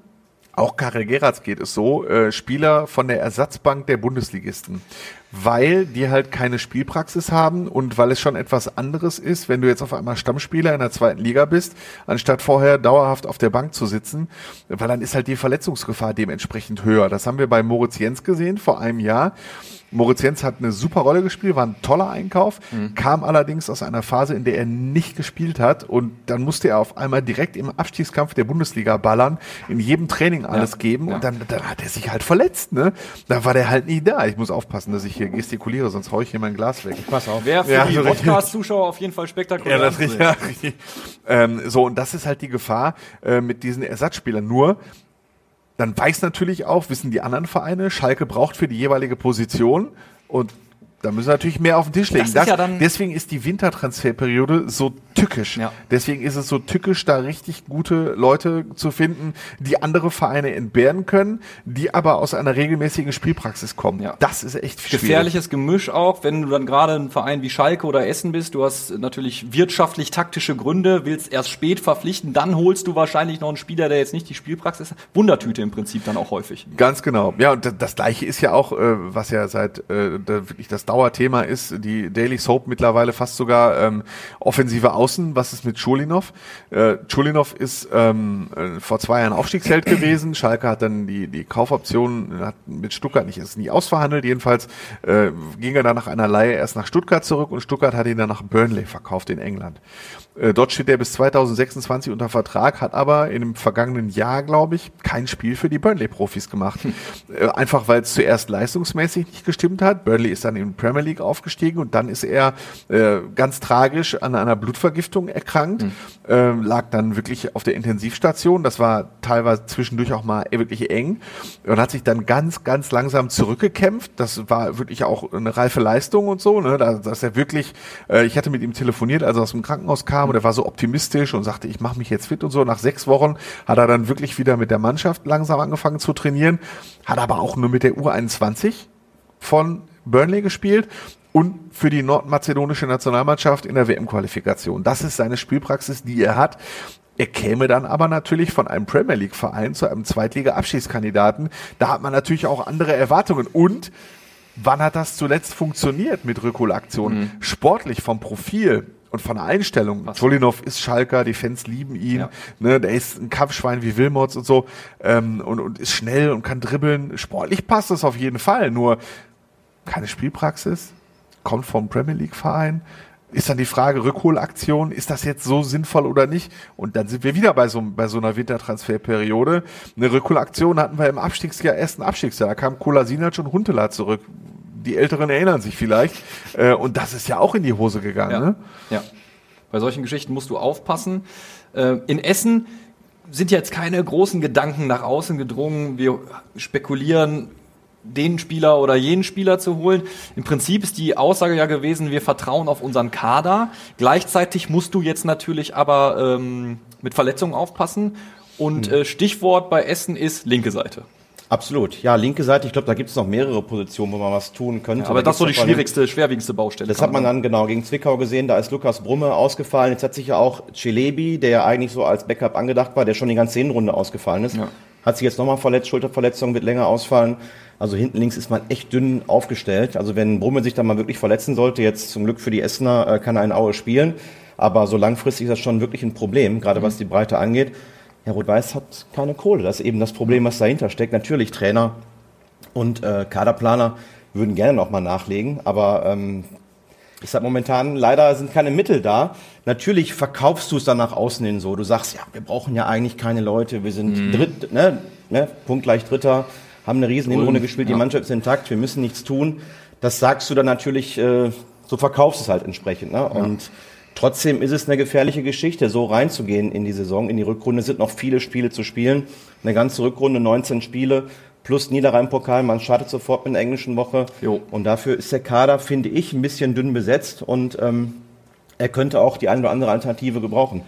[SPEAKER 5] auch Karel Geratz geht es so, äh, Spieler von der Ersatzbank der Bundesligisten. Weil die halt keine Spielpraxis haben und weil es schon etwas anderes ist, wenn du jetzt auf einmal Stammspieler in der zweiten Liga bist, anstatt vorher dauerhaft auf der Bank zu sitzen, weil dann ist halt die Verletzungsgefahr dementsprechend höher. Das haben wir bei Moritz Jens gesehen vor einem Jahr. Moritz Jens hat eine super Rolle gespielt, war ein toller Einkauf, kam allerdings aus einer Phase, in der er nicht gespielt hat und dann musste er auf einmal direkt im Abstiegskampf der Bundesliga ballern, in jedem Training alles geben
[SPEAKER 4] ja.
[SPEAKER 5] und dann, dann hat er sich halt verletzt, ne? Da war der halt nie da. Ich muss aufpassen, dass ich hier gestikuliere, sonst hau ich hier mein Glas weg.
[SPEAKER 6] Pass auf.
[SPEAKER 4] Wäre für
[SPEAKER 5] Ja,
[SPEAKER 4] die
[SPEAKER 5] so.
[SPEAKER 4] Podcast-Zuschauer auf jeden Fall spektakulär.
[SPEAKER 5] Ja, das ja, richtig. Ähm, so, und das ist halt die Gefahr äh, mit diesen Ersatzspielern. Nur, dann weiß natürlich auch, wissen die anderen Vereine, Schalke braucht für die jeweilige Position und da müssen wir natürlich mehr auf den Tisch legen.
[SPEAKER 4] Das ist ja dann-
[SPEAKER 5] deswegen ist die Wintertransferperiode so tückisch.
[SPEAKER 4] Ja.
[SPEAKER 5] Deswegen ist es so tückisch, da richtig gute Leute zu finden, die andere Vereine entbehren können, die aber aus einer regelmäßigen Spielpraxis kommen.
[SPEAKER 4] Ja.
[SPEAKER 5] Das ist echt schwierig.
[SPEAKER 4] Gefährliches Gemisch auch, wenn du dann gerade ein Verein wie Schalke oder Essen bist. Du hast natürlich wirtschaftlich-taktische Gründe, willst erst spät verpflichten, dann holst du wahrscheinlich noch einen Spieler, der jetzt nicht die Spielpraxis hat. Wundertüte im Prinzip dann auch häufig.
[SPEAKER 5] Ganz genau. Ja, und da- das gleiche ist ja auch, äh, was ja seit äh, wirklich das Dauerthema ist, die Daily Soap mittlerweile fast sogar ähm, offensive Außen. Was ist mit Schulinov? Äh, Schulinov ist ähm, äh, vor zwei Jahren Aufstiegsheld gewesen. Schalke hat dann die, die Kaufoption hat mit Stuttgart nicht, ist nie ausverhandelt. Jedenfalls äh, ging er dann nach einer Leihe erst nach Stuttgart zurück und Stuttgart hat ihn dann nach Burnley verkauft in England. Äh, dort steht er bis 2026 unter Vertrag, hat aber in dem vergangenen Jahr, glaube ich, kein Spiel für die Burnley-Profis gemacht. Äh, einfach weil es zuerst leistungsmäßig nicht gestimmt hat. Burnley ist dann in Premier League aufgestiegen und dann ist er äh, ganz tragisch an einer Blutvergiftung erkrankt, mhm. äh, lag dann wirklich auf der Intensivstation. Das war teilweise zwischendurch auch mal wirklich eng und hat sich dann ganz, ganz langsam zurückgekämpft. Das war wirklich auch eine reife Leistung und so, ne? dass er wirklich, äh, ich hatte mit ihm telefoniert, als er aus dem Krankenhaus kam und er war so optimistisch und sagte, ich mache mich jetzt fit und so. Nach sechs Wochen hat er dann wirklich wieder mit der Mannschaft langsam angefangen zu trainieren, hat aber auch nur mit der U21 von Burnley gespielt und für die nordmazedonische Nationalmannschaft in der WM-Qualifikation. Das ist seine Spielpraxis, die er hat. Er käme dann aber natürlich von einem Premier League-Verein zu einem Zweitliga-Abschiedskandidaten. Da hat man natürlich auch andere Erwartungen. Und wann hat das zuletzt funktioniert mit Rückholaktionen? Mhm. Sportlich vom Profil und von der Einstellung. Tolinov ist Schalker, die Fans lieben ihn. Ja. Ne, der ist ein Kampfschwein wie Wilmots und so ähm, und, und ist schnell und kann dribbeln. Sportlich passt das auf jeden Fall. Nur keine Spielpraxis, kommt vom Premier League Verein. Ist dann die Frage Rückholaktion, ist das jetzt so sinnvoll oder nicht? Und dann sind wir wieder bei so, bei so einer Wintertransferperiode. Eine Rückholaktion hatten wir im Abstiegsjahr, ersten Abstiegsjahr. Da kam Kolasinac und Huntela zurück die Älteren erinnern sich vielleicht. Äh, und das ist ja auch in die Hose gegangen.
[SPEAKER 4] Ja.
[SPEAKER 5] Ne?
[SPEAKER 4] ja. Bei solchen Geschichten musst du aufpassen. Äh, in Essen sind jetzt keine großen Gedanken nach außen gedrungen. Wir spekulieren, den Spieler oder jenen Spieler zu holen. Im Prinzip ist die Aussage ja gewesen, wir vertrauen auf unseren Kader. Gleichzeitig musst du jetzt natürlich aber ähm, mit Verletzungen aufpassen. Und mhm. äh, Stichwort bei Essen ist linke Seite.
[SPEAKER 6] Absolut. Ja, linke Seite, ich glaube, da gibt es noch mehrere Positionen, wo man was tun könnte. Ja,
[SPEAKER 4] aber da das ist so die schwierigste, schwerwiegendste Baustelle.
[SPEAKER 6] Das hat man dann genau gegen Zwickau gesehen, da ist Lukas Brumme ausgefallen. Jetzt hat sich ja auch Celebi, der ja eigentlich so als Backup angedacht war, der schon die ganze Hinrunde ausgefallen ist, ja. Hat sich jetzt nochmal verletzt, Schulterverletzung, wird länger ausfallen. Also hinten links ist man echt dünn aufgestellt. Also wenn Brumme sich da mal wirklich verletzen sollte, jetzt zum Glück für die Essener äh, kann er in Aue spielen. Aber so langfristig ist das schon wirklich ein Problem, gerade mhm. was die Breite angeht. Ja, Rot-Weiß hat keine Kohle. Das ist eben das Problem, was dahinter steckt. Natürlich Trainer und äh, Kaderplaner würden gerne noch mal nachlegen, aber ähm, ich sag momentan, leider sind keine Mittel da. Natürlich verkaufst du es dann nach außen hin so. Du sagst, ja, wir brauchen ja eigentlich keine Leute, wir sind mhm. dritt, ne, ne, punktgleich Dritter, haben eine riesen Hinrunde gespielt, ja. die Mannschaft ist intakt, wir müssen nichts tun. Das sagst du dann natürlich, äh, so verkaufst es halt entsprechend. Ne? Ja. Und Trotzdem ist es eine gefährliche Geschichte, so reinzugehen in die Saison, in die Rückrunde. Es sind noch viele Spiele zu spielen. Eine ganze Rückrunde, 19 Spiele plus Niederrhein-Pokal. Man startet sofort mit einer englischen Woche. Jo. Und dafür ist der Kader, finde ich, ein bisschen dünn besetzt und ähm, er könnte auch die eine oder andere Alternative gebrauchen.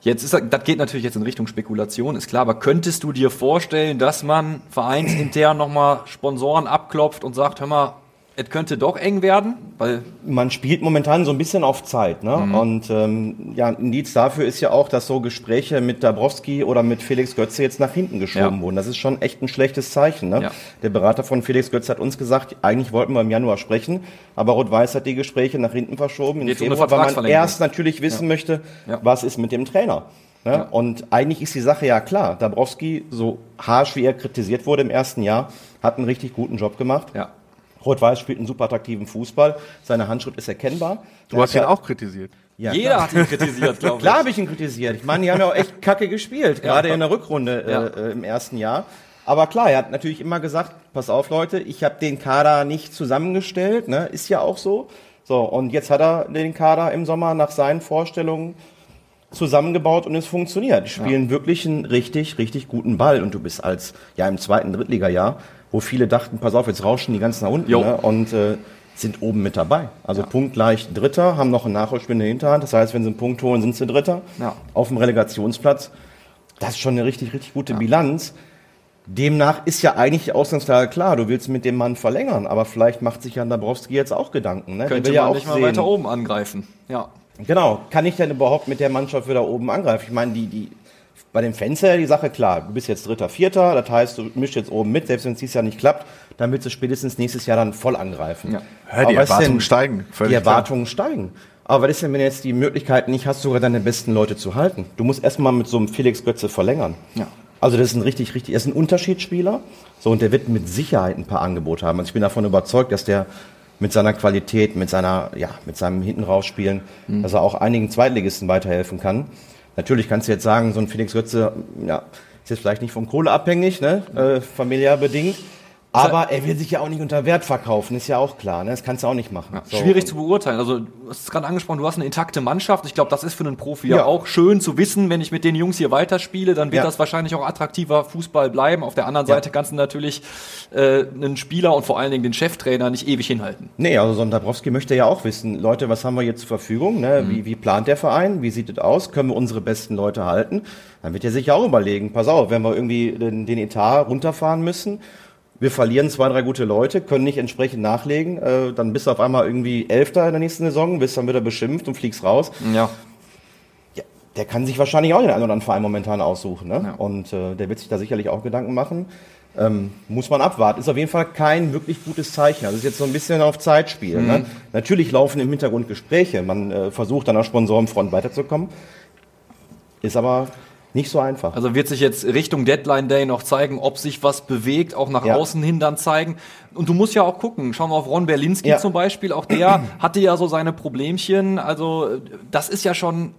[SPEAKER 4] Jetzt ist das geht natürlich jetzt in Richtung Spekulation, ist klar, aber könntest du dir vorstellen, dass man vereinsintern nochmal Sponsoren abklopft und sagt, hör mal, es könnte doch eng werden,
[SPEAKER 6] weil man spielt momentan so ein bisschen auf Zeit, ne? Mhm. Und ähm, ja, ein Indiz dafür ist ja auch, dass so Gespräche mit Dabrowski oder mit Felix Götze jetzt nach hinten geschoben ja. wurden. Das ist schon echt ein schlechtes Zeichen. Ne? Ja. Der Berater von Felix Götze hat uns gesagt, eigentlich wollten wir im Januar sprechen, aber Rot-Weiß hat die Gespräche nach hinten verschoben in Februar, weil man erst natürlich wissen ja. möchte, was ist mit dem Trainer. Ne? Und eigentlich ist die Sache ja klar. Dabrowski, so harsch wie er kritisiert wurde im ersten Jahr, hat einen richtig guten Job gemacht. Ja Rot-Weiß spielt einen super attraktiven Fußball. Seine Handschrift ist erkennbar.
[SPEAKER 5] Du hast ihn auch kritisiert.
[SPEAKER 4] Ja, Jeder klar. hat ihn kritisiert, glaube ich.
[SPEAKER 6] Klar habe ich ihn kritisiert. Ich meine, die haben ja auch echt kacke gespielt, gerade ja. in der Rückrunde ja. äh, im ersten Jahr. Aber klar, er hat natürlich immer gesagt, pass auf Leute, ich habe den Kader nicht zusammengestellt, ne? ist ja auch so. So, und jetzt hat er den Kader im Sommer nach seinen Vorstellungen zusammengebaut und es funktioniert. Die spielen ja. wirklich einen richtig, richtig guten Ball und du bist als, ja, im zweiten Drittliga-Jahr wo viele dachten, pass auf, jetzt rauschen die ganz nach unten ne? und äh, sind oben mit dabei. Also ja. punktgleich Dritter, haben noch einen Nachholspiel in der Hinterhand. Das heißt, wenn sie einen Punkt holen, sind sie Dritter ja. auf dem Relegationsplatz. Das ist schon eine richtig, richtig gute ja. Bilanz. Demnach ist ja eigentlich die Ausgangslage klar, du willst mit dem Mann verlängern, aber vielleicht macht sich Jan Dabrowski jetzt auch Gedanken.
[SPEAKER 4] Ne? Könnte ja auch nicht mal sehen. weiter oben angreifen. Ja.
[SPEAKER 6] Genau. Kann ich denn überhaupt mit der Mannschaft wieder oben angreifen? Ich meine, die, die bei den Fans ja die Sache klar. Du bist jetzt Dritter, Vierter, das heißt, du mischst jetzt oben mit, selbst wenn es dieses Jahr nicht klappt, dann willst du spätestens nächstes Jahr dann voll angreifen. Ja.
[SPEAKER 5] Ja, die Erwartungen steigen.
[SPEAKER 6] Die Erwartungen klar. steigen. Aber was ist denn, wenn du jetzt die Möglichkeit nicht hast, sogar deine besten Leute zu halten? Du musst erstmal mit so einem Felix Götze verlängern. Ja. Also das ist ein richtig, richtig, er ist ein Unterschiedsspieler. So, und der wird mit Sicherheit ein paar Angebote haben. Also ich bin davon überzeugt, dass der mit seiner Qualität, mit seiner, ja, mit seinem Hinten rausspielen, mhm. dass er auch einigen Zweitligisten weiterhelfen kann. Natürlich kannst du jetzt sagen, so ein Felix Götze ja, ist jetzt vielleicht nicht vom Kohle abhängig, ne? äh, familiär bedingt. Aber er will sich ja auch nicht unter Wert verkaufen, ist ja auch klar. Ne? Das kannst du auch nicht machen. So.
[SPEAKER 4] Schwierig zu beurteilen. Also, du hast es gerade angesprochen, du hast eine intakte Mannschaft. Ich glaube, das ist für einen Profi ja.
[SPEAKER 6] Ja.
[SPEAKER 4] auch schön zu wissen, wenn ich mit den Jungs hier weiterspiele, dann wird
[SPEAKER 6] Ja.
[SPEAKER 4] das wahrscheinlich auch attraktiver Fußball bleiben. Auf der anderen Seite kannst du natürlich äh, einen Spieler und vor allen Dingen den Cheftrainer nicht ewig hinhalten.
[SPEAKER 6] Nee, also so ein Dabrowski möchte ja auch wissen, Leute, was haben wir jetzt zur Verfügung? Ne?
[SPEAKER 4] Mhm.
[SPEAKER 6] Wie, wie plant der Verein? Wie sieht es aus? Können wir unsere besten Leute halten? Dann wird er sich ja auch überlegen, pass auf, wenn wir irgendwie den, den Etat runterfahren müssen, wir verlieren zwei, drei gute Leute, können nicht entsprechend nachlegen, äh, dann bist du auf einmal irgendwie Elfter in der nächsten Saison, bist dann wieder beschimpft und fliegst raus.
[SPEAKER 4] Ja.
[SPEAKER 6] Ja, der kann sich wahrscheinlich auch den einen oder anderen Verein momentan aussuchen. Ne?
[SPEAKER 4] Ja.
[SPEAKER 6] Und äh, der wird sich da sicherlich auch Gedanken machen. Ähm, muss man abwarten. Ist auf jeden Fall kein wirklich gutes Zeichen. Also ist jetzt so ein bisschen auf Zeitspiel.
[SPEAKER 4] Mhm.
[SPEAKER 6] Ne? Natürlich laufen im Hintergrund Gespräche. Man äh, versucht an der Sponsorenfront weiterzukommen. Ist aber nicht so einfach.
[SPEAKER 4] Also wird sich jetzt Richtung Deadline Day noch zeigen, ob sich was bewegt, auch nach
[SPEAKER 6] Ja.
[SPEAKER 4] außen hin dann zeigen. Und du musst ja auch gucken. Schauen wir auf Ron Berlinski
[SPEAKER 6] Ja.
[SPEAKER 4] zum Beispiel. Auch der hatte ja so seine Problemchen. Also das ist ja schon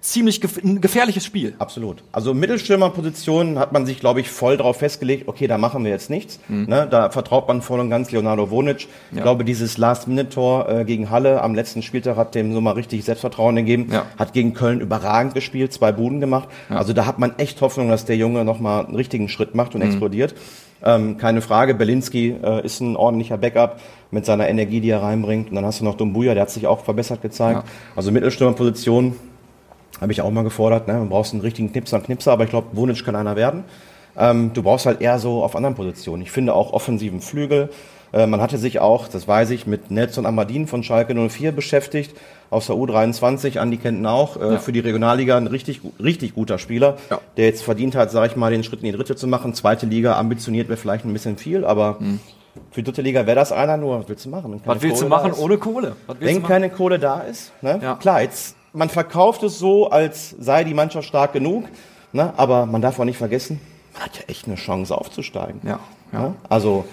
[SPEAKER 4] ziemlich gef ein gefährliches Spiel.
[SPEAKER 6] Absolut. Also Mittelstürmerposition hat man sich, glaube ich, voll drauf festgelegt, okay, da machen wir jetzt nichts. Ne, da vertraut man voll und ganz Leonardo Wonic. Ich glaube, dieses Last-Minute-Tor äh, gegen Halle am letzten Spieltag hat dem so mal richtig Selbstvertrauen gegeben.
[SPEAKER 4] Ja.
[SPEAKER 6] Hat gegen Köln überragend gespielt, zwei Buden gemacht. Also da hat man echt Hoffnung, dass der Junge nochmal einen richtigen Schritt macht und explodiert. Ähm, keine Frage, Belinski äh, ist ein ordentlicher Backup mit seiner Energie, die er reinbringt. Und dann hast du noch Dumbuya, der hat sich auch verbessert gezeigt. Also Mittelstürmerposition habe ich auch mal gefordert. Ne? Du brauchst einen richtigen Knipser und Knipser, aber ich glaube, Wunic kann einer werden. Ähm, du brauchst halt eher so auf anderen Positionen. Ich finde auch offensiven Flügel. Äh, man hatte sich auch, das weiß ich, mit Nelson Amadin von Schalke 04 beschäftigt, aus der U23. Andi kennt ihn auch. Äh, Für die Regionalliga ein richtig, richtig guter Spieler,
[SPEAKER 5] Ja.
[SPEAKER 6] der jetzt verdient hat, sage ich mal, den Schritt in die dritte zu machen. Zweite Liga ambitioniert wäre vielleicht ein bisschen viel, aber für die dritte Liga wäre das einer nur. Was willst du machen?
[SPEAKER 4] Was willst du
[SPEAKER 6] Kohle da
[SPEAKER 4] machen ohne Kohle? Was
[SPEAKER 6] Wenn
[SPEAKER 4] du
[SPEAKER 6] keine Kohle da ist, ne?
[SPEAKER 4] Ja.
[SPEAKER 6] klar, jetzt, man verkauft es so, als sei die Mannschaft stark genug, ne? aber man darf auch nicht vergessen, man hat ja echt eine Chance aufzusteigen.
[SPEAKER 4] Ja, ja.
[SPEAKER 6] Ne? Also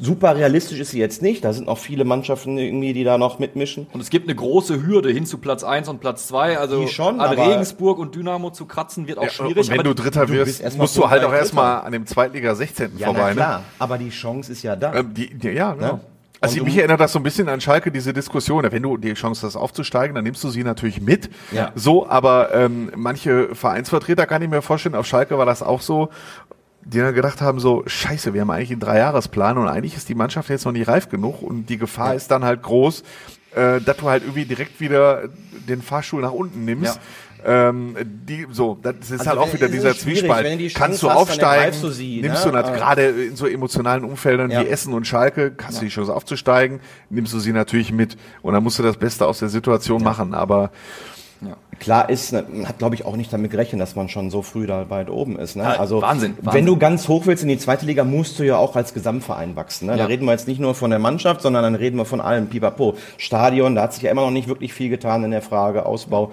[SPEAKER 6] super realistisch ist sie jetzt nicht, da sind noch viele Mannschaften irgendwie, die da noch mitmischen.
[SPEAKER 4] Und es gibt eine große Hürde hin zu Platz 1 und Platz 2. Also
[SPEAKER 6] schon,
[SPEAKER 4] an Regensburg und Dynamo zu kratzen wird auch
[SPEAKER 5] Ja,
[SPEAKER 4] schwierig.
[SPEAKER 5] und wenn
[SPEAKER 4] aber
[SPEAKER 5] du Dritter
[SPEAKER 6] du
[SPEAKER 5] wirst, musst du halt auch erstmal an dem Zweitliga 16.
[SPEAKER 6] Ja,
[SPEAKER 5] vorbei.
[SPEAKER 6] na klar, aber die Chance ist ja da.
[SPEAKER 5] Ne? Ähm, die, die, ja, genau.
[SPEAKER 6] Ne?
[SPEAKER 5] Also
[SPEAKER 6] Und
[SPEAKER 5] mich erinnert das so ein bisschen an Schalke, diese Diskussion. Wenn du die Chance hast aufzusteigen, dann nimmst du sie natürlich mit.
[SPEAKER 6] Ja.
[SPEAKER 5] So, aber ähm, manche Vereinsvertreter kann ich mir vorstellen, auf Schalke war das auch so, die dann gedacht haben so, scheiße, wir haben eigentlich einen Dreijahresplan und eigentlich ist die Mannschaft jetzt noch nicht reif genug und die Gefahr ist dann halt groß, äh, dass du halt irgendwie direkt wieder den Fahrstuhl nach unten nimmst. Ähm, die, so, das ist
[SPEAKER 6] Also
[SPEAKER 5] halt auch
[SPEAKER 6] wenn-
[SPEAKER 5] wieder dieser Zwiespalt.
[SPEAKER 6] wenn die
[SPEAKER 5] Kannst du aufsteigen,
[SPEAKER 6] ergreifst du sie,
[SPEAKER 5] nimmst
[SPEAKER 6] ne?
[SPEAKER 5] du nat-
[SPEAKER 6] Äh,
[SPEAKER 5] gerade in so emotionalen Umfeldern
[SPEAKER 6] Ja.
[SPEAKER 5] wie Essen und Schalke, hast du die Chance aufzusteigen, nimmst du sie natürlich mit und dann musst du das Beste aus der Situation machen, aber
[SPEAKER 6] Klar ist, ne, man hat glaube ich auch nicht damit gerechnet, dass man schon so früh da weit oben ist. Ne?
[SPEAKER 4] Ja,
[SPEAKER 6] also
[SPEAKER 4] Wahnsinn,
[SPEAKER 6] wenn
[SPEAKER 4] Wahnsinn.
[SPEAKER 6] du ganz hoch willst in die zweite Liga, musst du ja auch als Gesamtverein wachsen. Ne?
[SPEAKER 4] Ja.
[SPEAKER 6] Da reden wir jetzt nicht nur von der Mannschaft, sondern dann reden wir von allem. Pipapo, Stadion, da hat sich ja immer noch nicht wirklich viel getan in der Frage Ausbau.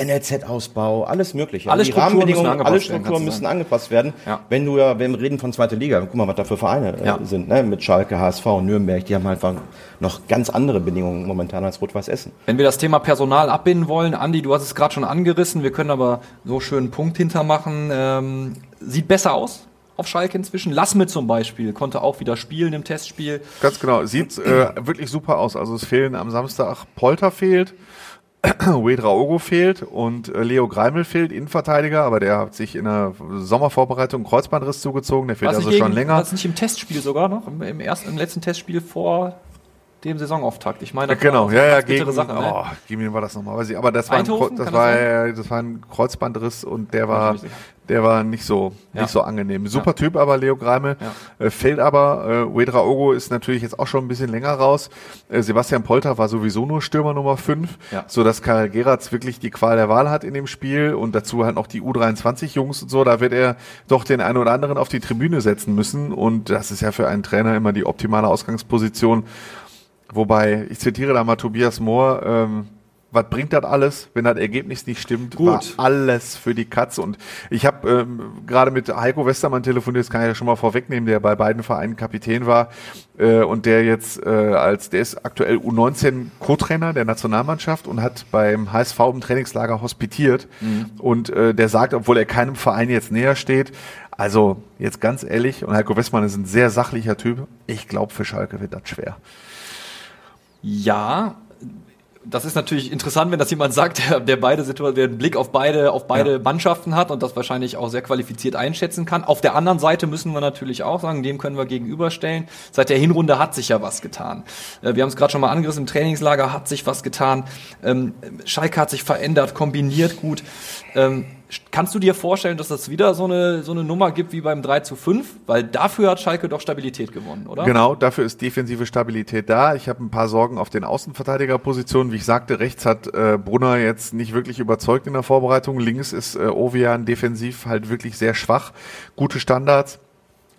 [SPEAKER 6] NLZ-Ausbau, alles Mögliche.
[SPEAKER 4] Alle
[SPEAKER 6] die
[SPEAKER 4] Strukturen
[SPEAKER 6] Rahmenbedingungen,
[SPEAKER 4] müssen angepasst
[SPEAKER 6] alle
[SPEAKER 4] werden,
[SPEAKER 6] Strukturen müssen
[SPEAKER 4] sagen.
[SPEAKER 6] angepasst werden.
[SPEAKER 4] Ja.
[SPEAKER 6] Wenn du ja, wenn wir reden von zweiter Liga, guck mal, was da für Vereine äh,
[SPEAKER 4] Ja.
[SPEAKER 6] sind, ne? mit Schalke, HSV, Nürnberg, die haben halt einfach noch ganz andere Bedingungen momentan als Rot-Weiß Essen.
[SPEAKER 4] Wenn wir das Thema Personal abbinden wollen, Andi, du hast es gerade schon angerissen, wir können aber so schön einen Punkt hintermachen. Ähm, sieht besser aus auf Schalke inzwischen. Lassme zum Beispiel konnte auch wieder spielen im Testspiel.
[SPEAKER 5] ganz genau, sieht äh, wirklich super aus. Also es fehlen am Samstag Polter fehlt, Wedra Ogo fehlt und äh, Leo Greimel fehlt, Innenverteidiger, aber der hat sich in der Sommervorbereitung einen Kreuzbandriss zugezogen, der fehlt
[SPEAKER 4] War's
[SPEAKER 5] also
[SPEAKER 4] nicht
[SPEAKER 5] schon
[SPEAKER 4] gegen-
[SPEAKER 5] länger.
[SPEAKER 4] war's nicht im Testspiel sogar noch, im, im ersten, im letzten Testspiel vor dem Saisonauftakt. Ich meine,
[SPEAKER 5] Ja, genau, ja, ja, gegen,
[SPEAKER 4] Sache, ne?
[SPEAKER 5] oh, gegen wen war das nochmal, weiß ich, aber das war, ein, das war, äh, das war ein Kreuzbandriss und der war, der war nicht so,
[SPEAKER 4] Ja.
[SPEAKER 5] nicht so angenehm. Super Typ aber, Leo Greimel, äh, fehlt aber, äh, Wedra Ogo ist natürlich jetzt auch schon ein bisschen länger raus, äh, Sebastian Polter war sowieso nur Stürmer Nummer 5,
[SPEAKER 4] Ja.
[SPEAKER 5] so dass Karel Geratz wirklich die Qual der Wahl hat in dem Spiel und dazu halt noch die U23-Jungs und so, da wird er doch den einen oder anderen auf die Tribüne setzen müssen und das ist ja für einen Trainer immer die optimale Ausgangsposition, Wobei, ich zitiere da mal Tobias Mohr, ähm, was bringt das alles, wenn das Ergebnis nicht stimmt?
[SPEAKER 4] Gut.
[SPEAKER 5] War alles für die Katze. Und ich habe ähm, gerade mit Heiko Westermann telefoniert, das kann ich ja schon mal vorwegnehmen, der bei beiden Vereinen Kapitän war äh, und der jetzt äh, als, der ist aktuell U19 Co-Trainer der Nationalmannschaft und hat beim HSV im Trainingslager hospitiert. Und äh, der sagt, obwohl er keinem Verein jetzt näher steht, Also jetzt ganz ehrlich, und Heiko Westmann ist ein sehr sachlicher Typ, ich glaube, für Schalke wird das schwer.
[SPEAKER 4] Ja, das ist natürlich interessant, wenn das jemand sagt, der, der beide Situationen, der einen Blick auf beide, auf beide ja. Mannschaften hat und das wahrscheinlich auch sehr qualifiziert einschätzen kann. Auf der anderen Seite müssen wir natürlich auch sagen, dem können wir gegenüberstellen. Seit der Hinrunde hat sich ja was getan. Äh, wir haben es gerade schon mal angerissen, im Trainingslager hat sich was getan. Ähm, Schalke hat sich verändert, kombiniert gut. Kannst du dir vorstellen, dass das wieder so eine, so eine Nummer gibt wie beim 3 zu 5? Weil dafür hat Schalke doch Stabilität gewonnen, oder?
[SPEAKER 5] Genau, dafür ist defensive Stabilität da. Ich habe ein paar Sorgen auf den Außenverteidigerpositionen. Wie ich sagte, rechts hat äh, Brunner jetzt nicht wirklich überzeugt in der Vorbereitung. Links ist äh, Ovian defensiv halt wirklich sehr schwach. Gute Standards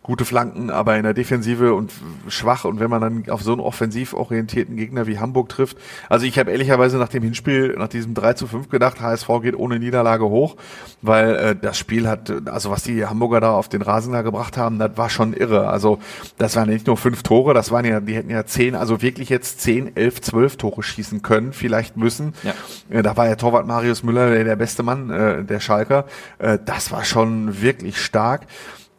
[SPEAKER 5] gute Flanken, aber in der Defensive und schwach. Und wenn man dann auf so einen offensiv orientierten Gegner wie Hamburg trifft, also ich habe ehrlicherweise nach dem Hinspiel, nach diesem 3 zu 5 gedacht, HSV geht ohne Niederlage hoch, weil äh, das Spiel hat, also was die Hamburger da auf den Rasen da gebracht haben, das war schon irre. Also das waren nicht nur fünf Tore, das waren ja, die hätten ja zehn, also wirklich jetzt zehn, elf, zwölf Tore schießen können, vielleicht müssen. Ja. Äh, da war ja Torwart Marius Müller der, der beste Mann äh, der Schalker. Äh, das war schon wirklich stark.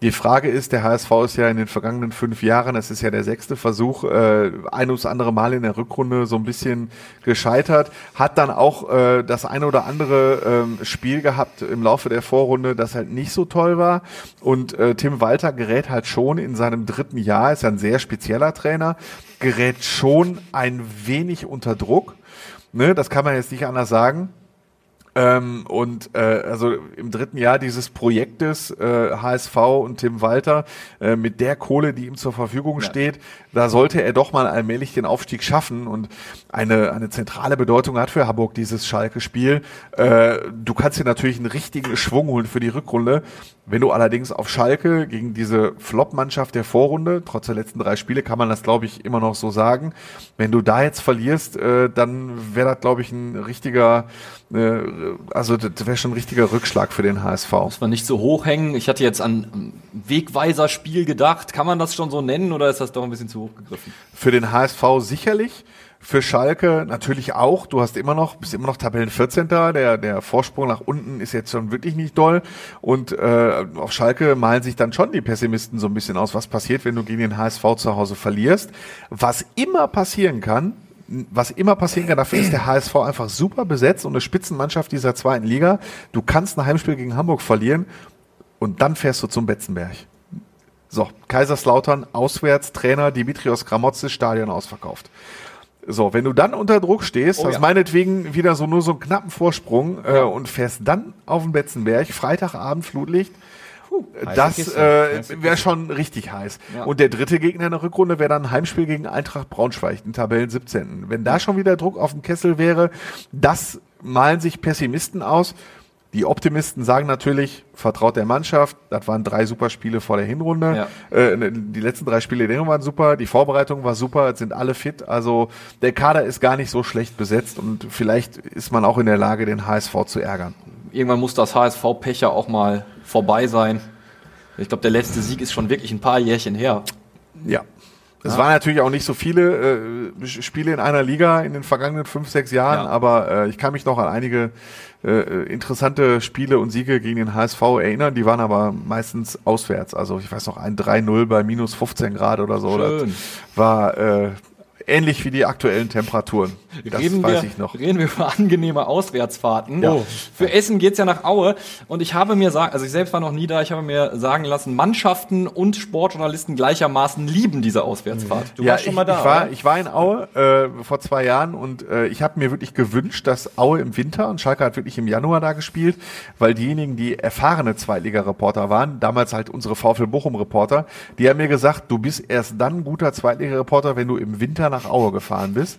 [SPEAKER 5] Die Frage ist, der HSV ist ja in den vergangenen fünf Jahren, es ist ja der sechste Versuch, äh, ein oder andere Mal in der Rückrunde so ein bisschen gescheitert, hat dann auch äh, das eine oder andere äh, Spiel gehabt im Laufe der Vorrunde, das halt nicht so toll war. Und äh, Tim Walter gerät halt schon in seinem dritten Jahr, ist ja ein sehr spezieller Trainer, gerät schon ein wenig unter Druck. Ne, das kann man jetzt nicht anders sagen. Ähm, und äh, also im dritten Jahr dieses Projektes äh, HSV und Tim Walter äh, mit der Kohle, die ihm zur Verfügung ja. steht, da sollte er doch mal allmählich den Aufstieg schaffen und eine eine zentrale Bedeutung hat für Hamburg dieses Schalke-Spiel. Äh, du kannst dir natürlich einen richtigen Schwung holen für die Rückrunde. Wenn du allerdings auf Schalke gegen diese Flop-Mannschaft der Vorrunde, trotz der letzten drei Spiele kann man das glaube ich immer noch so sagen, wenn du da jetzt verlierst, äh, dann wäre das glaube ich ein richtiger äh, also das wäre schon ein richtiger Rückschlag für den HSV.
[SPEAKER 4] Muss man nicht so hoch hängen. Ich hatte jetzt an Wegweiser-Spiel gedacht. Kann man das schon so nennen oder ist das doch ein bisschen zu hoch gegriffen?
[SPEAKER 5] Für den HSV sicherlich. Für Schalke natürlich auch. Du hast immer noch, bist immer noch Tabellen 14. Der, der Vorsprung nach unten ist jetzt schon wirklich nicht doll. Und äh, auf Schalke malen sich dann schon die Pessimisten so ein bisschen aus, was passiert, wenn du gegen den HSV zu Hause verlierst. Was immer passieren kann, was immer passieren kann, dafür ist der HSV einfach super besetzt und eine Spitzenmannschaft dieser zweiten Liga. Du kannst ein Heimspiel gegen Hamburg verlieren und dann fährst du zum Betzenberg. So, Kaiserslautern, auswärts, Trainer Dimitrios Gramotzes, Stadion ausverkauft. So, wenn du dann unter Druck stehst, oh, hast ja. meinetwegen wieder so nur so einen knappen Vorsprung äh, und fährst dann auf den Betzenberg, Freitagabend Flutlicht, das äh, wäre schon richtig heiß. Ja. Und der dritte Gegner in der Rückrunde wäre dann ein Heimspiel gegen Eintracht Braunschweig, den Tabellen 17. Wenn da schon wieder Druck auf dem Kessel wäre, das malen sich Pessimisten aus. Die Optimisten sagen natürlich, vertraut der Mannschaft. Das waren drei super Spiele vor der Hinrunde. Ja. Äh, die letzten drei Spiele der waren super. Die Vorbereitung war super. Jetzt sind alle fit. Also der Kader ist gar nicht so schlecht besetzt und vielleicht ist man auch in der Lage, den HSV zu ärgern.
[SPEAKER 4] Irgendwann muss das HSV-Pecher auch mal vorbei sein. Ich glaube, der letzte Sieg ist schon wirklich ein paar Jährchen her.
[SPEAKER 5] Ja. Es ja. waren natürlich auch nicht so viele äh, Spiele in einer Liga in den vergangenen fünf, sechs Jahren, ja. aber äh, ich kann mich noch an einige äh, interessante Spiele und Siege gegen den HSV erinnern. Die waren aber meistens auswärts. Also ich weiß noch, ein 3-0 bei minus 15 Grad oder so. Schön. Das war äh, ähnlich wie die aktuellen Temperaturen.
[SPEAKER 4] Das reden weiß wir, ich noch. Reden wir über angenehme Auswärtsfahrten. Ja. Für Essen geht's ja nach Aue. Und ich habe mir sagen, also ich selbst war noch nie da, ich habe mir sagen lassen, Mannschaften und Sportjournalisten gleichermaßen lieben diese Auswärtsfahrt.
[SPEAKER 5] Du ja, warst schon mal da. Ich war, ich war in Aue äh, vor zwei Jahren und äh, ich habe mir wirklich gewünscht, dass Aue im Winter und Schalke hat wirklich im Januar da gespielt, weil diejenigen, die erfahrene Zweitliga-Reporter waren, damals halt unsere VfL Bochum-Reporter, die haben mir gesagt, du bist erst dann guter Zweitliga-Reporter, wenn du im Winter nach Aue gefahren bist.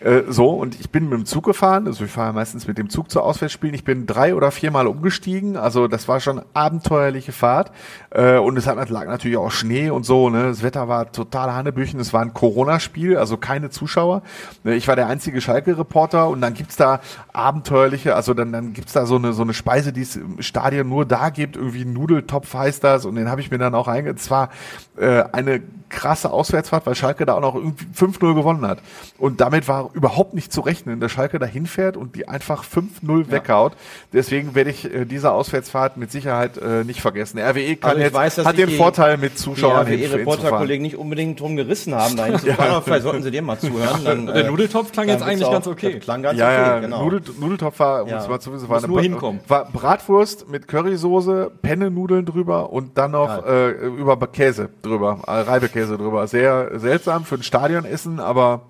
[SPEAKER 5] Äh, so, und ich bin mit dem Zug gefahren, also ich fahre meistens mit dem Zug zu Auswärtsspielen. Ich bin drei oder viermal umgestiegen, also das war schon abenteuerliche Fahrt. Äh, und es lag natürlich auch Schnee und so, ne? Das Wetter war total Hanebüchen, es war ein Corona-Spiel, also keine Zuschauer. Ne, ich war der einzige Schalke-Reporter und dann gibt's da abenteuerliche, also dann, dann gibt's da so eine, so eine Speise, die es im Stadion nur da gibt, irgendwie Nudeltopf heißt das und den habe ich mir dann auch einge... Es war äh, eine krasse Auswärtsfahrt, weil Schalke da auch noch irgendwie fünf 5-0 gewonnen hat. Und damit war überhaupt nicht zu rechnen, dass Schalke da hinfährt und die einfach 5-0 weghaut. Deswegen werde ich äh, diese Auswärtsfahrt mit Sicherheit äh, nicht vergessen. Der RWE kann
[SPEAKER 6] Also
[SPEAKER 5] jetzt,
[SPEAKER 6] weiß,
[SPEAKER 5] hat den
[SPEAKER 6] die-
[SPEAKER 5] Vorteil mit
[SPEAKER 6] Die
[SPEAKER 5] Zuschauern hin-
[SPEAKER 6] ihre
[SPEAKER 5] hinzufahren.
[SPEAKER 6] Reporterkollegen nicht unbedingt drum gerissen haben, da hinzufahren, aber vielleicht sollten sie dir mal zuhören. Dann,
[SPEAKER 4] Der
[SPEAKER 6] äh,
[SPEAKER 4] Nudeltopf klang jetzt eigentlich
[SPEAKER 6] auch-
[SPEAKER 4] ganz okay.
[SPEAKER 6] Klang ganz
[SPEAKER 5] Ja,
[SPEAKER 6] okay,
[SPEAKER 5] ja,
[SPEAKER 6] genau.
[SPEAKER 5] Nudel, Nudeltopf war, um
[SPEAKER 6] Ja.
[SPEAKER 5] es mal zu wissen, war
[SPEAKER 4] nur hinkommen.
[SPEAKER 5] war Bratwurst mit Currysoße, Penne-Nudeln drüber und dann noch äh, über Käse drüber, äh, Reibekäse drüber. Sehr seltsam für ein Stadionessen, aber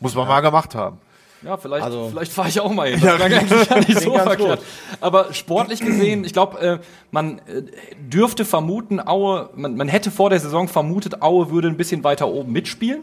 [SPEAKER 5] muss man mal gemacht haben.
[SPEAKER 4] Ja, vielleicht,
[SPEAKER 6] Also-
[SPEAKER 4] vielleicht fahre ich auch mal hin. Das klang eigentlich gar nicht so verkehrt. Aber sportlich gesehen, ich glaube, äh, man äh, dürfte vermuten, Aue, man, man hätte vor der Saison vermutet, Aue würde ein bisschen weiter oben mitspielen.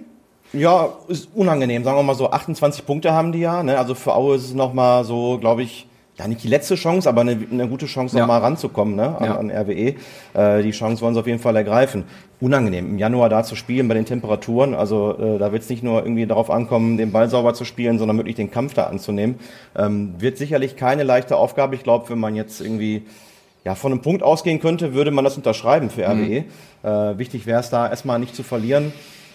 [SPEAKER 6] Ja, ist unangenehm, sagen wir mal so. 28 Punkte haben die ja. Ne? Also für Aue ist es nochmal so, glaube ich, ja nicht die letzte Chance, aber eine, eine gute Chance,
[SPEAKER 4] Ja.
[SPEAKER 6] nochmal ranzukommen ne? an,
[SPEAKER 4] Ja.
[SPEAKER 6] an RWE. Äh, die Chance wollen sie auf jeden Fall ergreifen. Unangenehm, im Januar da zu spielen bei den Temperaturen. Also äh, da wird es nicht nur irgendwie darauf ankommen, den Ball sauber zu spielen, sondern wirklich den Kampf da anzunehmen. Ähm, wird sicherlich keine leichte Aufgabe. Ich glaube, wenn man jetzt irgendwie ja, von einem Punkt ausgehen könnte, würde man das unterschreiben für RWE. Äh, wichtig wäre es da erstmal nicht zu verlieren.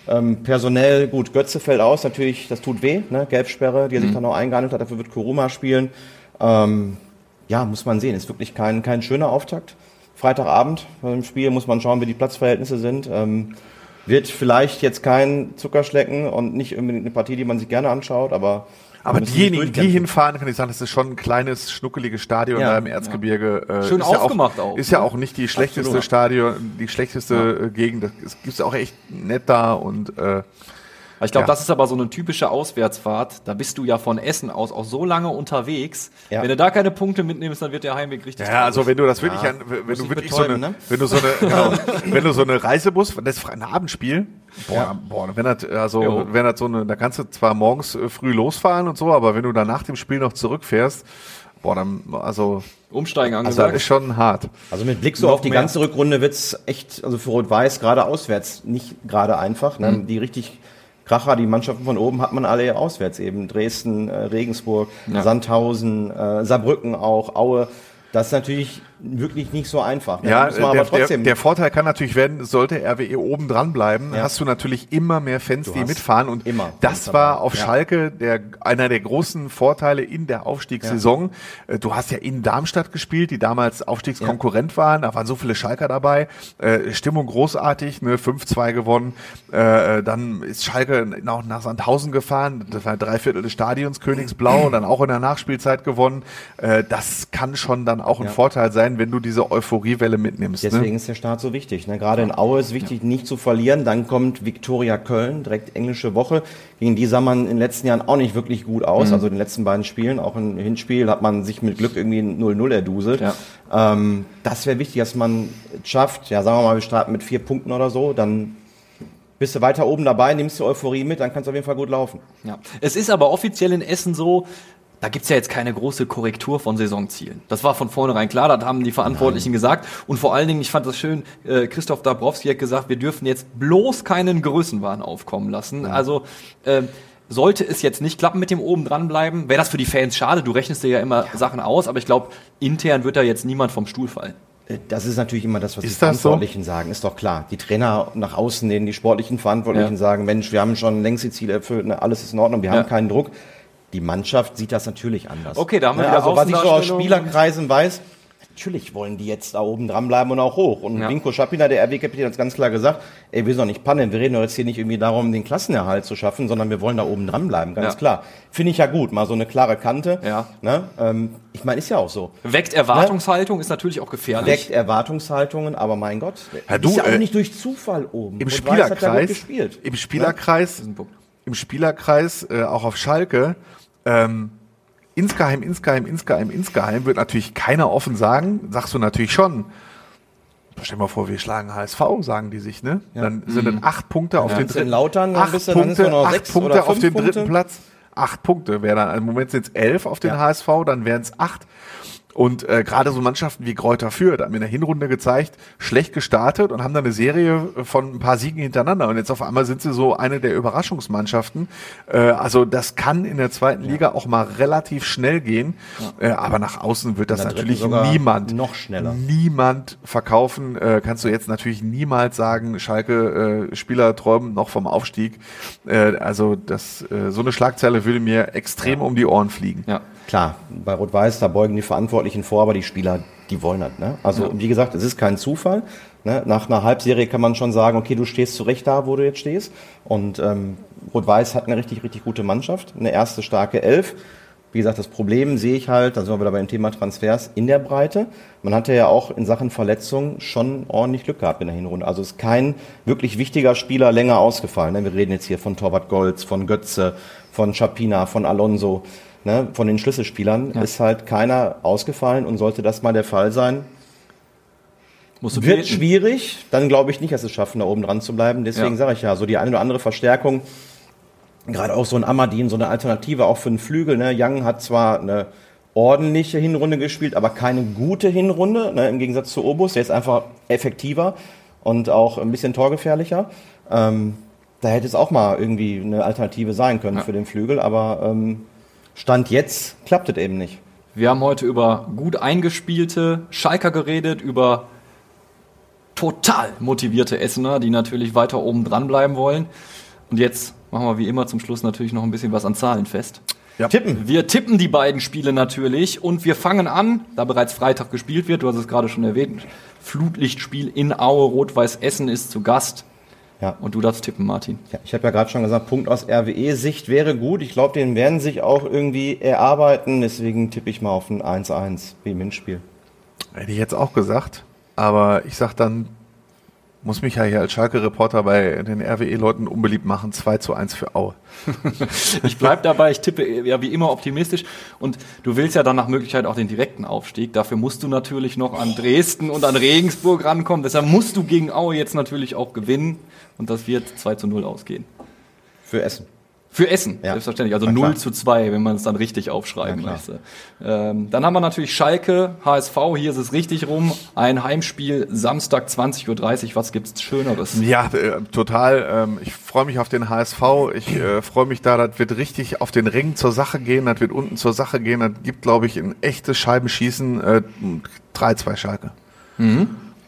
[SPEAKER 6] Ähm, personell, gut, Götze fällt aus, natürlich, das tut weh, ne? Gelbsperre, die er sich dann noch eingehandelt hat, dafür wird Kuruma spielen. Ähm, ja, muss man sehen, ist wirklich kein, kein schöner Auftakt. Freitagabend beim Spiel muss man schauen, wie die Platzverhältnisse sind. Ähm, wird vielleicht jetzt kein Zuckerschlecken und nicht unbedingt eine Partie, die man sich gerne anschaut, aber
[SPEAKER 5] Aber diejenigen, die hinfahren, kann ich sagen, das ist schon ein kleines, schnuckeliges Stadion
[SPEAKER 6] Ja,
[SPEAKER 5] da im Erzgebirge. Äh,
[SPEAKER 4] Schön
[SPEAKER 5] ist ja
[SPEAKER 4] aufgemacht
[SPEAKER 5] auch,
[SPEAKER 4] auch,
[SPEAKER 5] Ist ja auch nicht die schlechteste
[SPEAKER 6] Absolut.
[SPEAKER 5] Stadion, die schlechteste äh, Gegend. Es gibt auch echt nett da und äh,
[SPEAKER 4] Ich glaube,
[SPEAKER 5] Ja.
[SPEAKER 4] das ist aber so eine typische Auswärtsfahrt. Da bist du ja von Essen aus auch so lange unterwegs.
[SPEAKER 6] Ja.
[SPEAKER 4] Wenn du da keine Punkte mitnimmst, dann wird der Heimweg richtig
[SPEAKER 5] Ja, also
[SPEAKER 4] traurig.
[SPEAKER 5] wenn du das wirklich,
[SPEAKER 6] Ja,
[SPEAKER 5] an, wenn
[SPEAKER 6] muss
[SPEAKER 5] du
[SPEAKER 6] ich
[SPEAKER 5] wirklich so eine,
[SPEAKER 6] ne?
[SPEAKER 5] wenn du so eine, genau, wenn du so eine Reisebus, das ist ein Abendspiel, boah, boah, wenn das, also,
[SPEAKER 4] Jo.
[SPEAKER 5] wenn das so eine, da kannst du zwar morgens äh, früh losfahren und so, aber wenn du dann nach dem Spiel noch zurückfährst, boah, dann, also,
[SPEAKER 4] Umsteigen
[SPEAKER 5] das
[SPEAKER 4] angesagt.
[SPEAKER 5] ist schon hart.
[SPEAKER 6] Also mit Blick so
[SPEAKER 4] Noch
[SPEAKER 6] auf die
[SPEAKER 4] mehr.
[SPEAKER 6] ganze Rückrunde wird's echt, also für Rot-Weiß gerade auswärts nicht gerade einfach. Ne?
[SPEAKER 4] Mhm.
[SPEAKER 6] Die richtig Kracher, die Mannschaften von oben hat man alle auswärts eben. Dresden, äh, Regensburg,
[SPEAKER 4] Ja.
[SPEAKER 6] Sandhausen, äh, Saarbrücken auch, Aue. Das ist natürlich wirklich nicht so einfach. Ne?
[SPEAKER 5] Ja, der,
[SPEAKER 6] aber trotzdem.
[SPEAKER 5] der, der Vorteil kann natürlich werden, sollte RWE oben dran bleiben,
[SPEAKER 6] Ja.
[SPEAKER 5] hast du natürlich immer mehr Fans, die
[SPEAKER 6] hast
[SPEAKER 5] mitfahren. Und
[SPEAKER 6] immer
[SPEAKER 5] das war auf
[SPEAKER 6] Ja.
[SPEAKER 5] Schalke der, einer der großen Vorteile in der Aufstiegssaison. Äh, Du hast ja in Darmstadt gespielt, die damals Aufstiegskonkurrent waren. Da waren so viele Schalker dabei. Äh, Stimmung großartig, ne, 5-2 gewonnen. Äh, dann ist Schalke noch nach Sandhausen gefahren. Das war drei Viertel des Stadions, Königsblau, dann auch in der Nachspielzeit gewonnen. Das kann schon dann auch ein
[SPEAKER 6] Ja.
[SPEAKER 5] Vorteil sein, wenn du diese Euphoriewelle mitnimmst.
[SPEAKER 6] Deswegen
[SPEAKER 5] ne?
[SPEAKER 6] ist der Start so wichtig. Ne? Gerade in Aue ist wichtig, nicht zu verlieren. Dann kommt Viktoria Köln, direkt englische Woche. Gegen die sah man in den letzten Jahren auch nicht wirklich gut
[SPEAKER 5] Mhm.
[SPEAKER 6] aus. Also in den letzten beiden Spielen, auch im Hinspiel, hat man sich mit Glück irgendwie 0-0 erduselt.
[SPEAKER 4] Ja.
[SPEAKER 6] Ähm, das wäre wichtig, dass man es schafft. Ja, sagen wir mal, wir starten mit vier Punkten oder so. Dann bist du weiter oben dabei, nimmst die Euphorie mit, dann kann es auf jeden Fall gut laufen.
[SPEAKER 4] Ja. Es ist aber offiziell in Essen so, da gibt's ja jetzt keine große Korrektur von Saisonzielen. Das war von vornherein klar, das haben die Verantwortlichen gesagt. Und vor allen Dingen, ich fand das schön, äh, Christoph Dabrowski hat gesagt, wir dürfen jetzt bloß keinen Größenwahn aufkommen lassen. Also äh, sollte es jetzt nicht klappen mit dem oben dranbleiben, wäre das für die Fans schade. Du rechnest dir ja immer Sachen aus, aber ich glaube, intern wird da jetzt niemand vom Stuhl fallen.
[SPEAKER 6] Äh, Das ist natürlich immer das, was
[SPEAKER 5] Ist
[SPEAKER 6] die
[SPEAKER 5] das so?
[SPEAKER 6] Verantwortlichen sagen, ist doch klar. Die Trainer nach außen, denen die sportlichen Verantwortlichen
[SPEAKER 4] Ja.
[SPEAKER 6] sagen, Mensch, wir haben schon längst die Ziele erfüllt, ne, alles ist in Ordnung, wir
[SPEAKER 4] Ja.
[SPEAKER 6] haben keinen Druck. Die Mannschaft sieht das natürlich anders.
[SPEAKER 4] Okay, da haben wir
[SPEAKER 6] Ne,
[SPEAKER 4] wieder
[SPEAKER 6] Also was ich so aus. Spielerkreisen weiß, natürlich wollen die jetzt da oben dranbleiben und auch hoch. Und
[SPEAKER 4] Ja.
[SPEAKER 6] Winko Schapina, der RW-Kapitän, hat ganz klar gesagt, ey, wir sollen nicht pannen, wir reden doch jetzt hier nicht irgendwie darum, den Klassenerhalt zu schaffen, sondern wir wollen da oben dranbleiben, ganz
[SPEAKER 4] Ja.
[SPEAKER 6] klar. Finde ich ja gut, mal so eine klare Kante.
[SPEAKER 4] Ja.
[SPEAKER 6] Ne? Ähm, ich meine, ist ja auch so.
[SPEAKER 4] Weckt Erwartungshaltung, ist natürlich auch gefährlich.
[SPEAKER 6] Weckt Erwartungshaltungen, aber mein Gott,
[SPEAKER 5] Ja,
[SPEAKER 6] ist
[SPEAKER 5] du,
[SPEAKER 6] ja auch
[SPEAKER 5] äh,
[SPEAKER 6] nicht durch Zufall oben.
[SPEAKER 5] Im
[SPEAKER 6] gut
[SPEAKER 5] Spielerkreis,
[SPEAKER 6] gespielt.
[SPEAKER 5] im Spielerkreis,
[SPEAKER 4] ein Punkt.
[SPEAKER 5] im Spielerkreis, äh, auch auf Schalke, ähm, insgeheim, insgeheim, insgeheim, insgeheim wird natürlich keiner offen sagen, sagst du natürlich schon. Stell dir mal vor, wir schlagen HSV, sagen die sich, ne? Dann sind dann acht Punkte auf den
[SPEAKER 6] Wenn's in
[SPEAKER 5] dritten,
[SPEAKER 6] Lautern dann
[SPEAKER 5] acht
[SPEAKER 6] bist du, dann
[SPEAKER 5] Punkte,
[SPEAKER 6] nur noch
[SPEAKER 5] acht Punkte auf den
[SPEAKER 6] Punkte.
[SPEAKER 5] dritten Platz. Acht Punkte wäre dann, im Moment sind es elf auf den
[SPEAKER 6] Ja.
[SPEAKER 5] HSV, dann wären es acht. Und äh, gerade so Mannschaften wie Kräuter Fürth haben in der Hinrunde gezeigt, schlecht gestartet und haben dann eine Serie von ein paar Siegen hintereinander. Und jetzt auf einmal sind sie so eine der Überraschungsmannschaften. Äh, also das kann in der zweiten Liga auch mal relativ schnell gehen. Äh, aber nach außen wird das natürlich niemand,
[SPEAKER 6] noch schneller.
[SPEAKER 5] niemand verkaufen. Äh, kannst du jetzt natürlich niemals sagen, Schalke äh, Spieler träumen noch vom Aufstieg. Äh, also das, äh, so eine Schlagzeile würde mir extrem um die Ohren fliegen.
[SPEAKER 4] Ja.
[SPEAKER 6] Klar, bei Rot-Weiß, da beugen die Verantwortlichen vor, aber die Spieler, die wollen das. Ne? Also wie gesagt, es ist kein Zufall. Ne? Nach einer Halbserie kann man schon sagen, okay, du stehst zurecht da, wo du jetzt stehst. Und ähm, Rot-Weiß hat eine richtig, richtig gute Mannschaft, eine erste starke Elf. Wie gesagt, das Problem sehe ich halt, da sind wir wieder beim Thema Transfers, in der Breite. Man hatte ja auch in Sachen Verletzungen schon ordentlich Glück gehabt in der Hinrunde. Also ist kein wirklich wichtiger Spieler länger ausgefallen. Ne? Wir reden jetzt hier von Torwart Golz, von Götze, von Chapina, von Alonso. Ne? Von den Schlüsselspielern ist halt keiner ausgefallen und sollte das mal der Fall sein,
[SPEAKER 4] Musst du
[SPEAKER 6] wird
[SPEAKER 4] beten.
[SPEAKER 6] schwierig. Dann glaube ich nicht, dass es schaffen, da oben dran zu bleiben. Deswegen
[SPEAKER 4] Ja.
[SPEAKER 6] sage ich ja, so die eine oder andere Verstärkung, gerade auch so ein Amadin, so eine Alternative auch für einen Flügel. Ne? Young hat zwar eine ordentliche Hinrunde gespielt, aber keine gute Hinrunde, ne? im Gegensatz zu Obus. Der ist einfach effektiver und auch ein bisschen torgefährlicher. Ähm, da hätte es auch mal irgendwie eine Alternative sein können für den Flügel, aber ähm, Stand jetzt klappt es eben nicht.
[SPEAKER 4] Wir haben heute über gut eingespielte Schalker geredet, über total motivierte Essener, die natürlich weiter oben dran bleiben wollen. Und jetzt machen wir wie immer zum Schluss natürlich noch ein bisschen was an Zahlen fest.
[SPEAKER 6] Tippen.
[SPEAKER 4] Wir tippen die beiden Spiele natürlich und wir fangen an, da bereits Freitag gespielt wird, du hast es gerade schon erwähnt, Flutlichtspiel in Aue, Rot-Weiß Essen ist zu Gast.
[SPEAKER 6] Ja.
[SPEAKER 4] Und du darfst tippen, Martin.
[SPEAKER 6] Ja, ich habe ja gerade schon gesagt, Punkt aus RWE-Sicht wäre gut. Ich glaube, den werden sich auch irgendwie erarbeiten. Deswegen tippe ich mal auf ein 1-1 wie im Hinspiel.
[SPEAKER 5] Hätte ich jetzt auch gesagt. Aber ich sag dann, muss mich ja hier als Schalke-Reporter bei den RWE-Leuten unbeliebt machen. 2 zu 1 für Aue.
[SPEAKER 4] Ich bleib dabei, ich tippe ja wie immer optimistisch und du willst ja dann nach Möglichkeit auch den direkten Aufstieg. Dafür musst du natürlich noch an Dresden und an Regensburg rankommen. Deshalb musst du gegen Aue jetzt natürlich auch gewinnen und das wird 2 zu 0 ausgehen.
[SPEAKER 6] Für Essen.
[SPEAKER 4] Für Essen,
[SPEAKER 6] Ja.
[SPEAKER 4] selbstverständlich. Also
[SPEAKER 6] Na klar.
[SPEAKER 4] 0 zu 2, wenn man es dann richtig aufschreiben möchte. Ähm, dann haben wir natürlich Schalke, HSV, hier ist es richtig rum. Ein Heimspiel, Samstag 20.30 Uhr. Was gibt's Schöneres?
[SPEAKER 5] Ja, äh, total. Ähm, ich freue mich auf den HSV. Ich äh, freue mich da, das wird richtig auf den Ring zur Sache gehen. Das wird unten zur Sache gehen. Das gibt, glaube ich, ein echtes Scheibenschießen. Äh, 3-2 Schalke.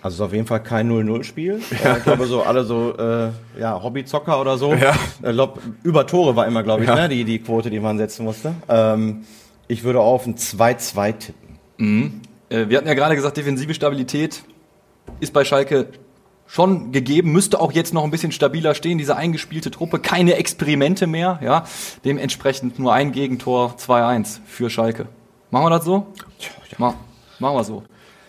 [SPEAKER 6] Also ist auf jeden Fall kein 0-0-Spiel. Äh, ich glaube so alle so äh, ja, Hobbyzocker oder so.
[SPEAKER 5] Ja.
[SPEAKER 6] Äh, glaub, über Tore war immer, glaube ich,
[SPEAKER 5] Ja.
[SPEAKER 6] ne, die, die Quote, die man setzen musste. Ähm, ich würde auf ein 2-2 tippen.
[SPEAKER 4] Äh, wir hatten ja gerade gesagt, defensive Stabilität ist bei Schalke schon gegeben, müsste auch jetzt noch ein bisschen stabiler stehen, diese eingespielte Truppe, keine Experimente mehr, ja. Dementsprechend nur ein Gegentor, 2-1 für Schalke. Machen wir das so? Ma machen wir so.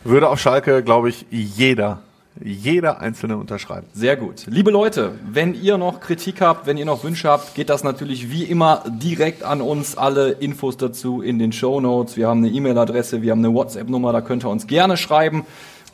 [SPEAKER 5] Würde auf Schalke, glaube ich, jeder, jeder Einzelne unterschreiben.
[SPEAKER 4] Sehr gut. Liebe Leute, wenn ihr noch Kritik habt, wenn ihr noch Wünsche habt, geht das natürlich wie immer direkt an uns. Alle Infos dazu in den Show Notes. Wir haben eine E-Mail-Adresse, wir haben eine WhatsApp-Nummer, da könnt ihr uns gerne schreiben.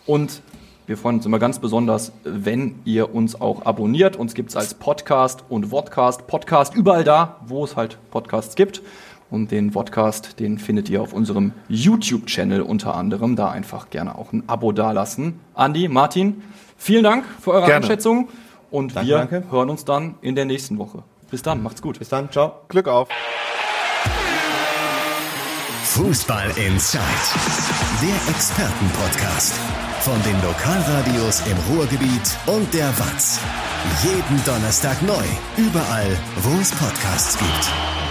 [SPEAKER 4] Und wir freuen uns immer ganz besonders, wenn ihr uns auch abonniert. Uns gibt's als Podcast und Vodcast. Podcast überall da, wo es halt Podcasts gibt. Und den Podcast, den findet ihr auf unserem YouTube-Channel unter anderem. Da einfach gerne auch ein Abo dalassen. Andi, Martin, vielen Dank für eure
[SPEAKER 5] Gerne.
[SPEAKER 4] Einschätzung. Und
[SPEAKER 6] Danke,
[SPEAKER 4] wir
[SPEAKER 6] danke.
[SPEAKER 4] hören uns dann in der nächsten Woche. Bis dann, macht's gut.
[SPEAKER 6] Bis dann, ciao.
[SPEAKER 5] Glück auf.
[SPEAKER 2] Fußball Inside, der Expertenpodcast. Von den Lokalradios im Ruhrgebiet und der Watz. Jeden Donnerstag neu, überall, wo es Podcasts gibt.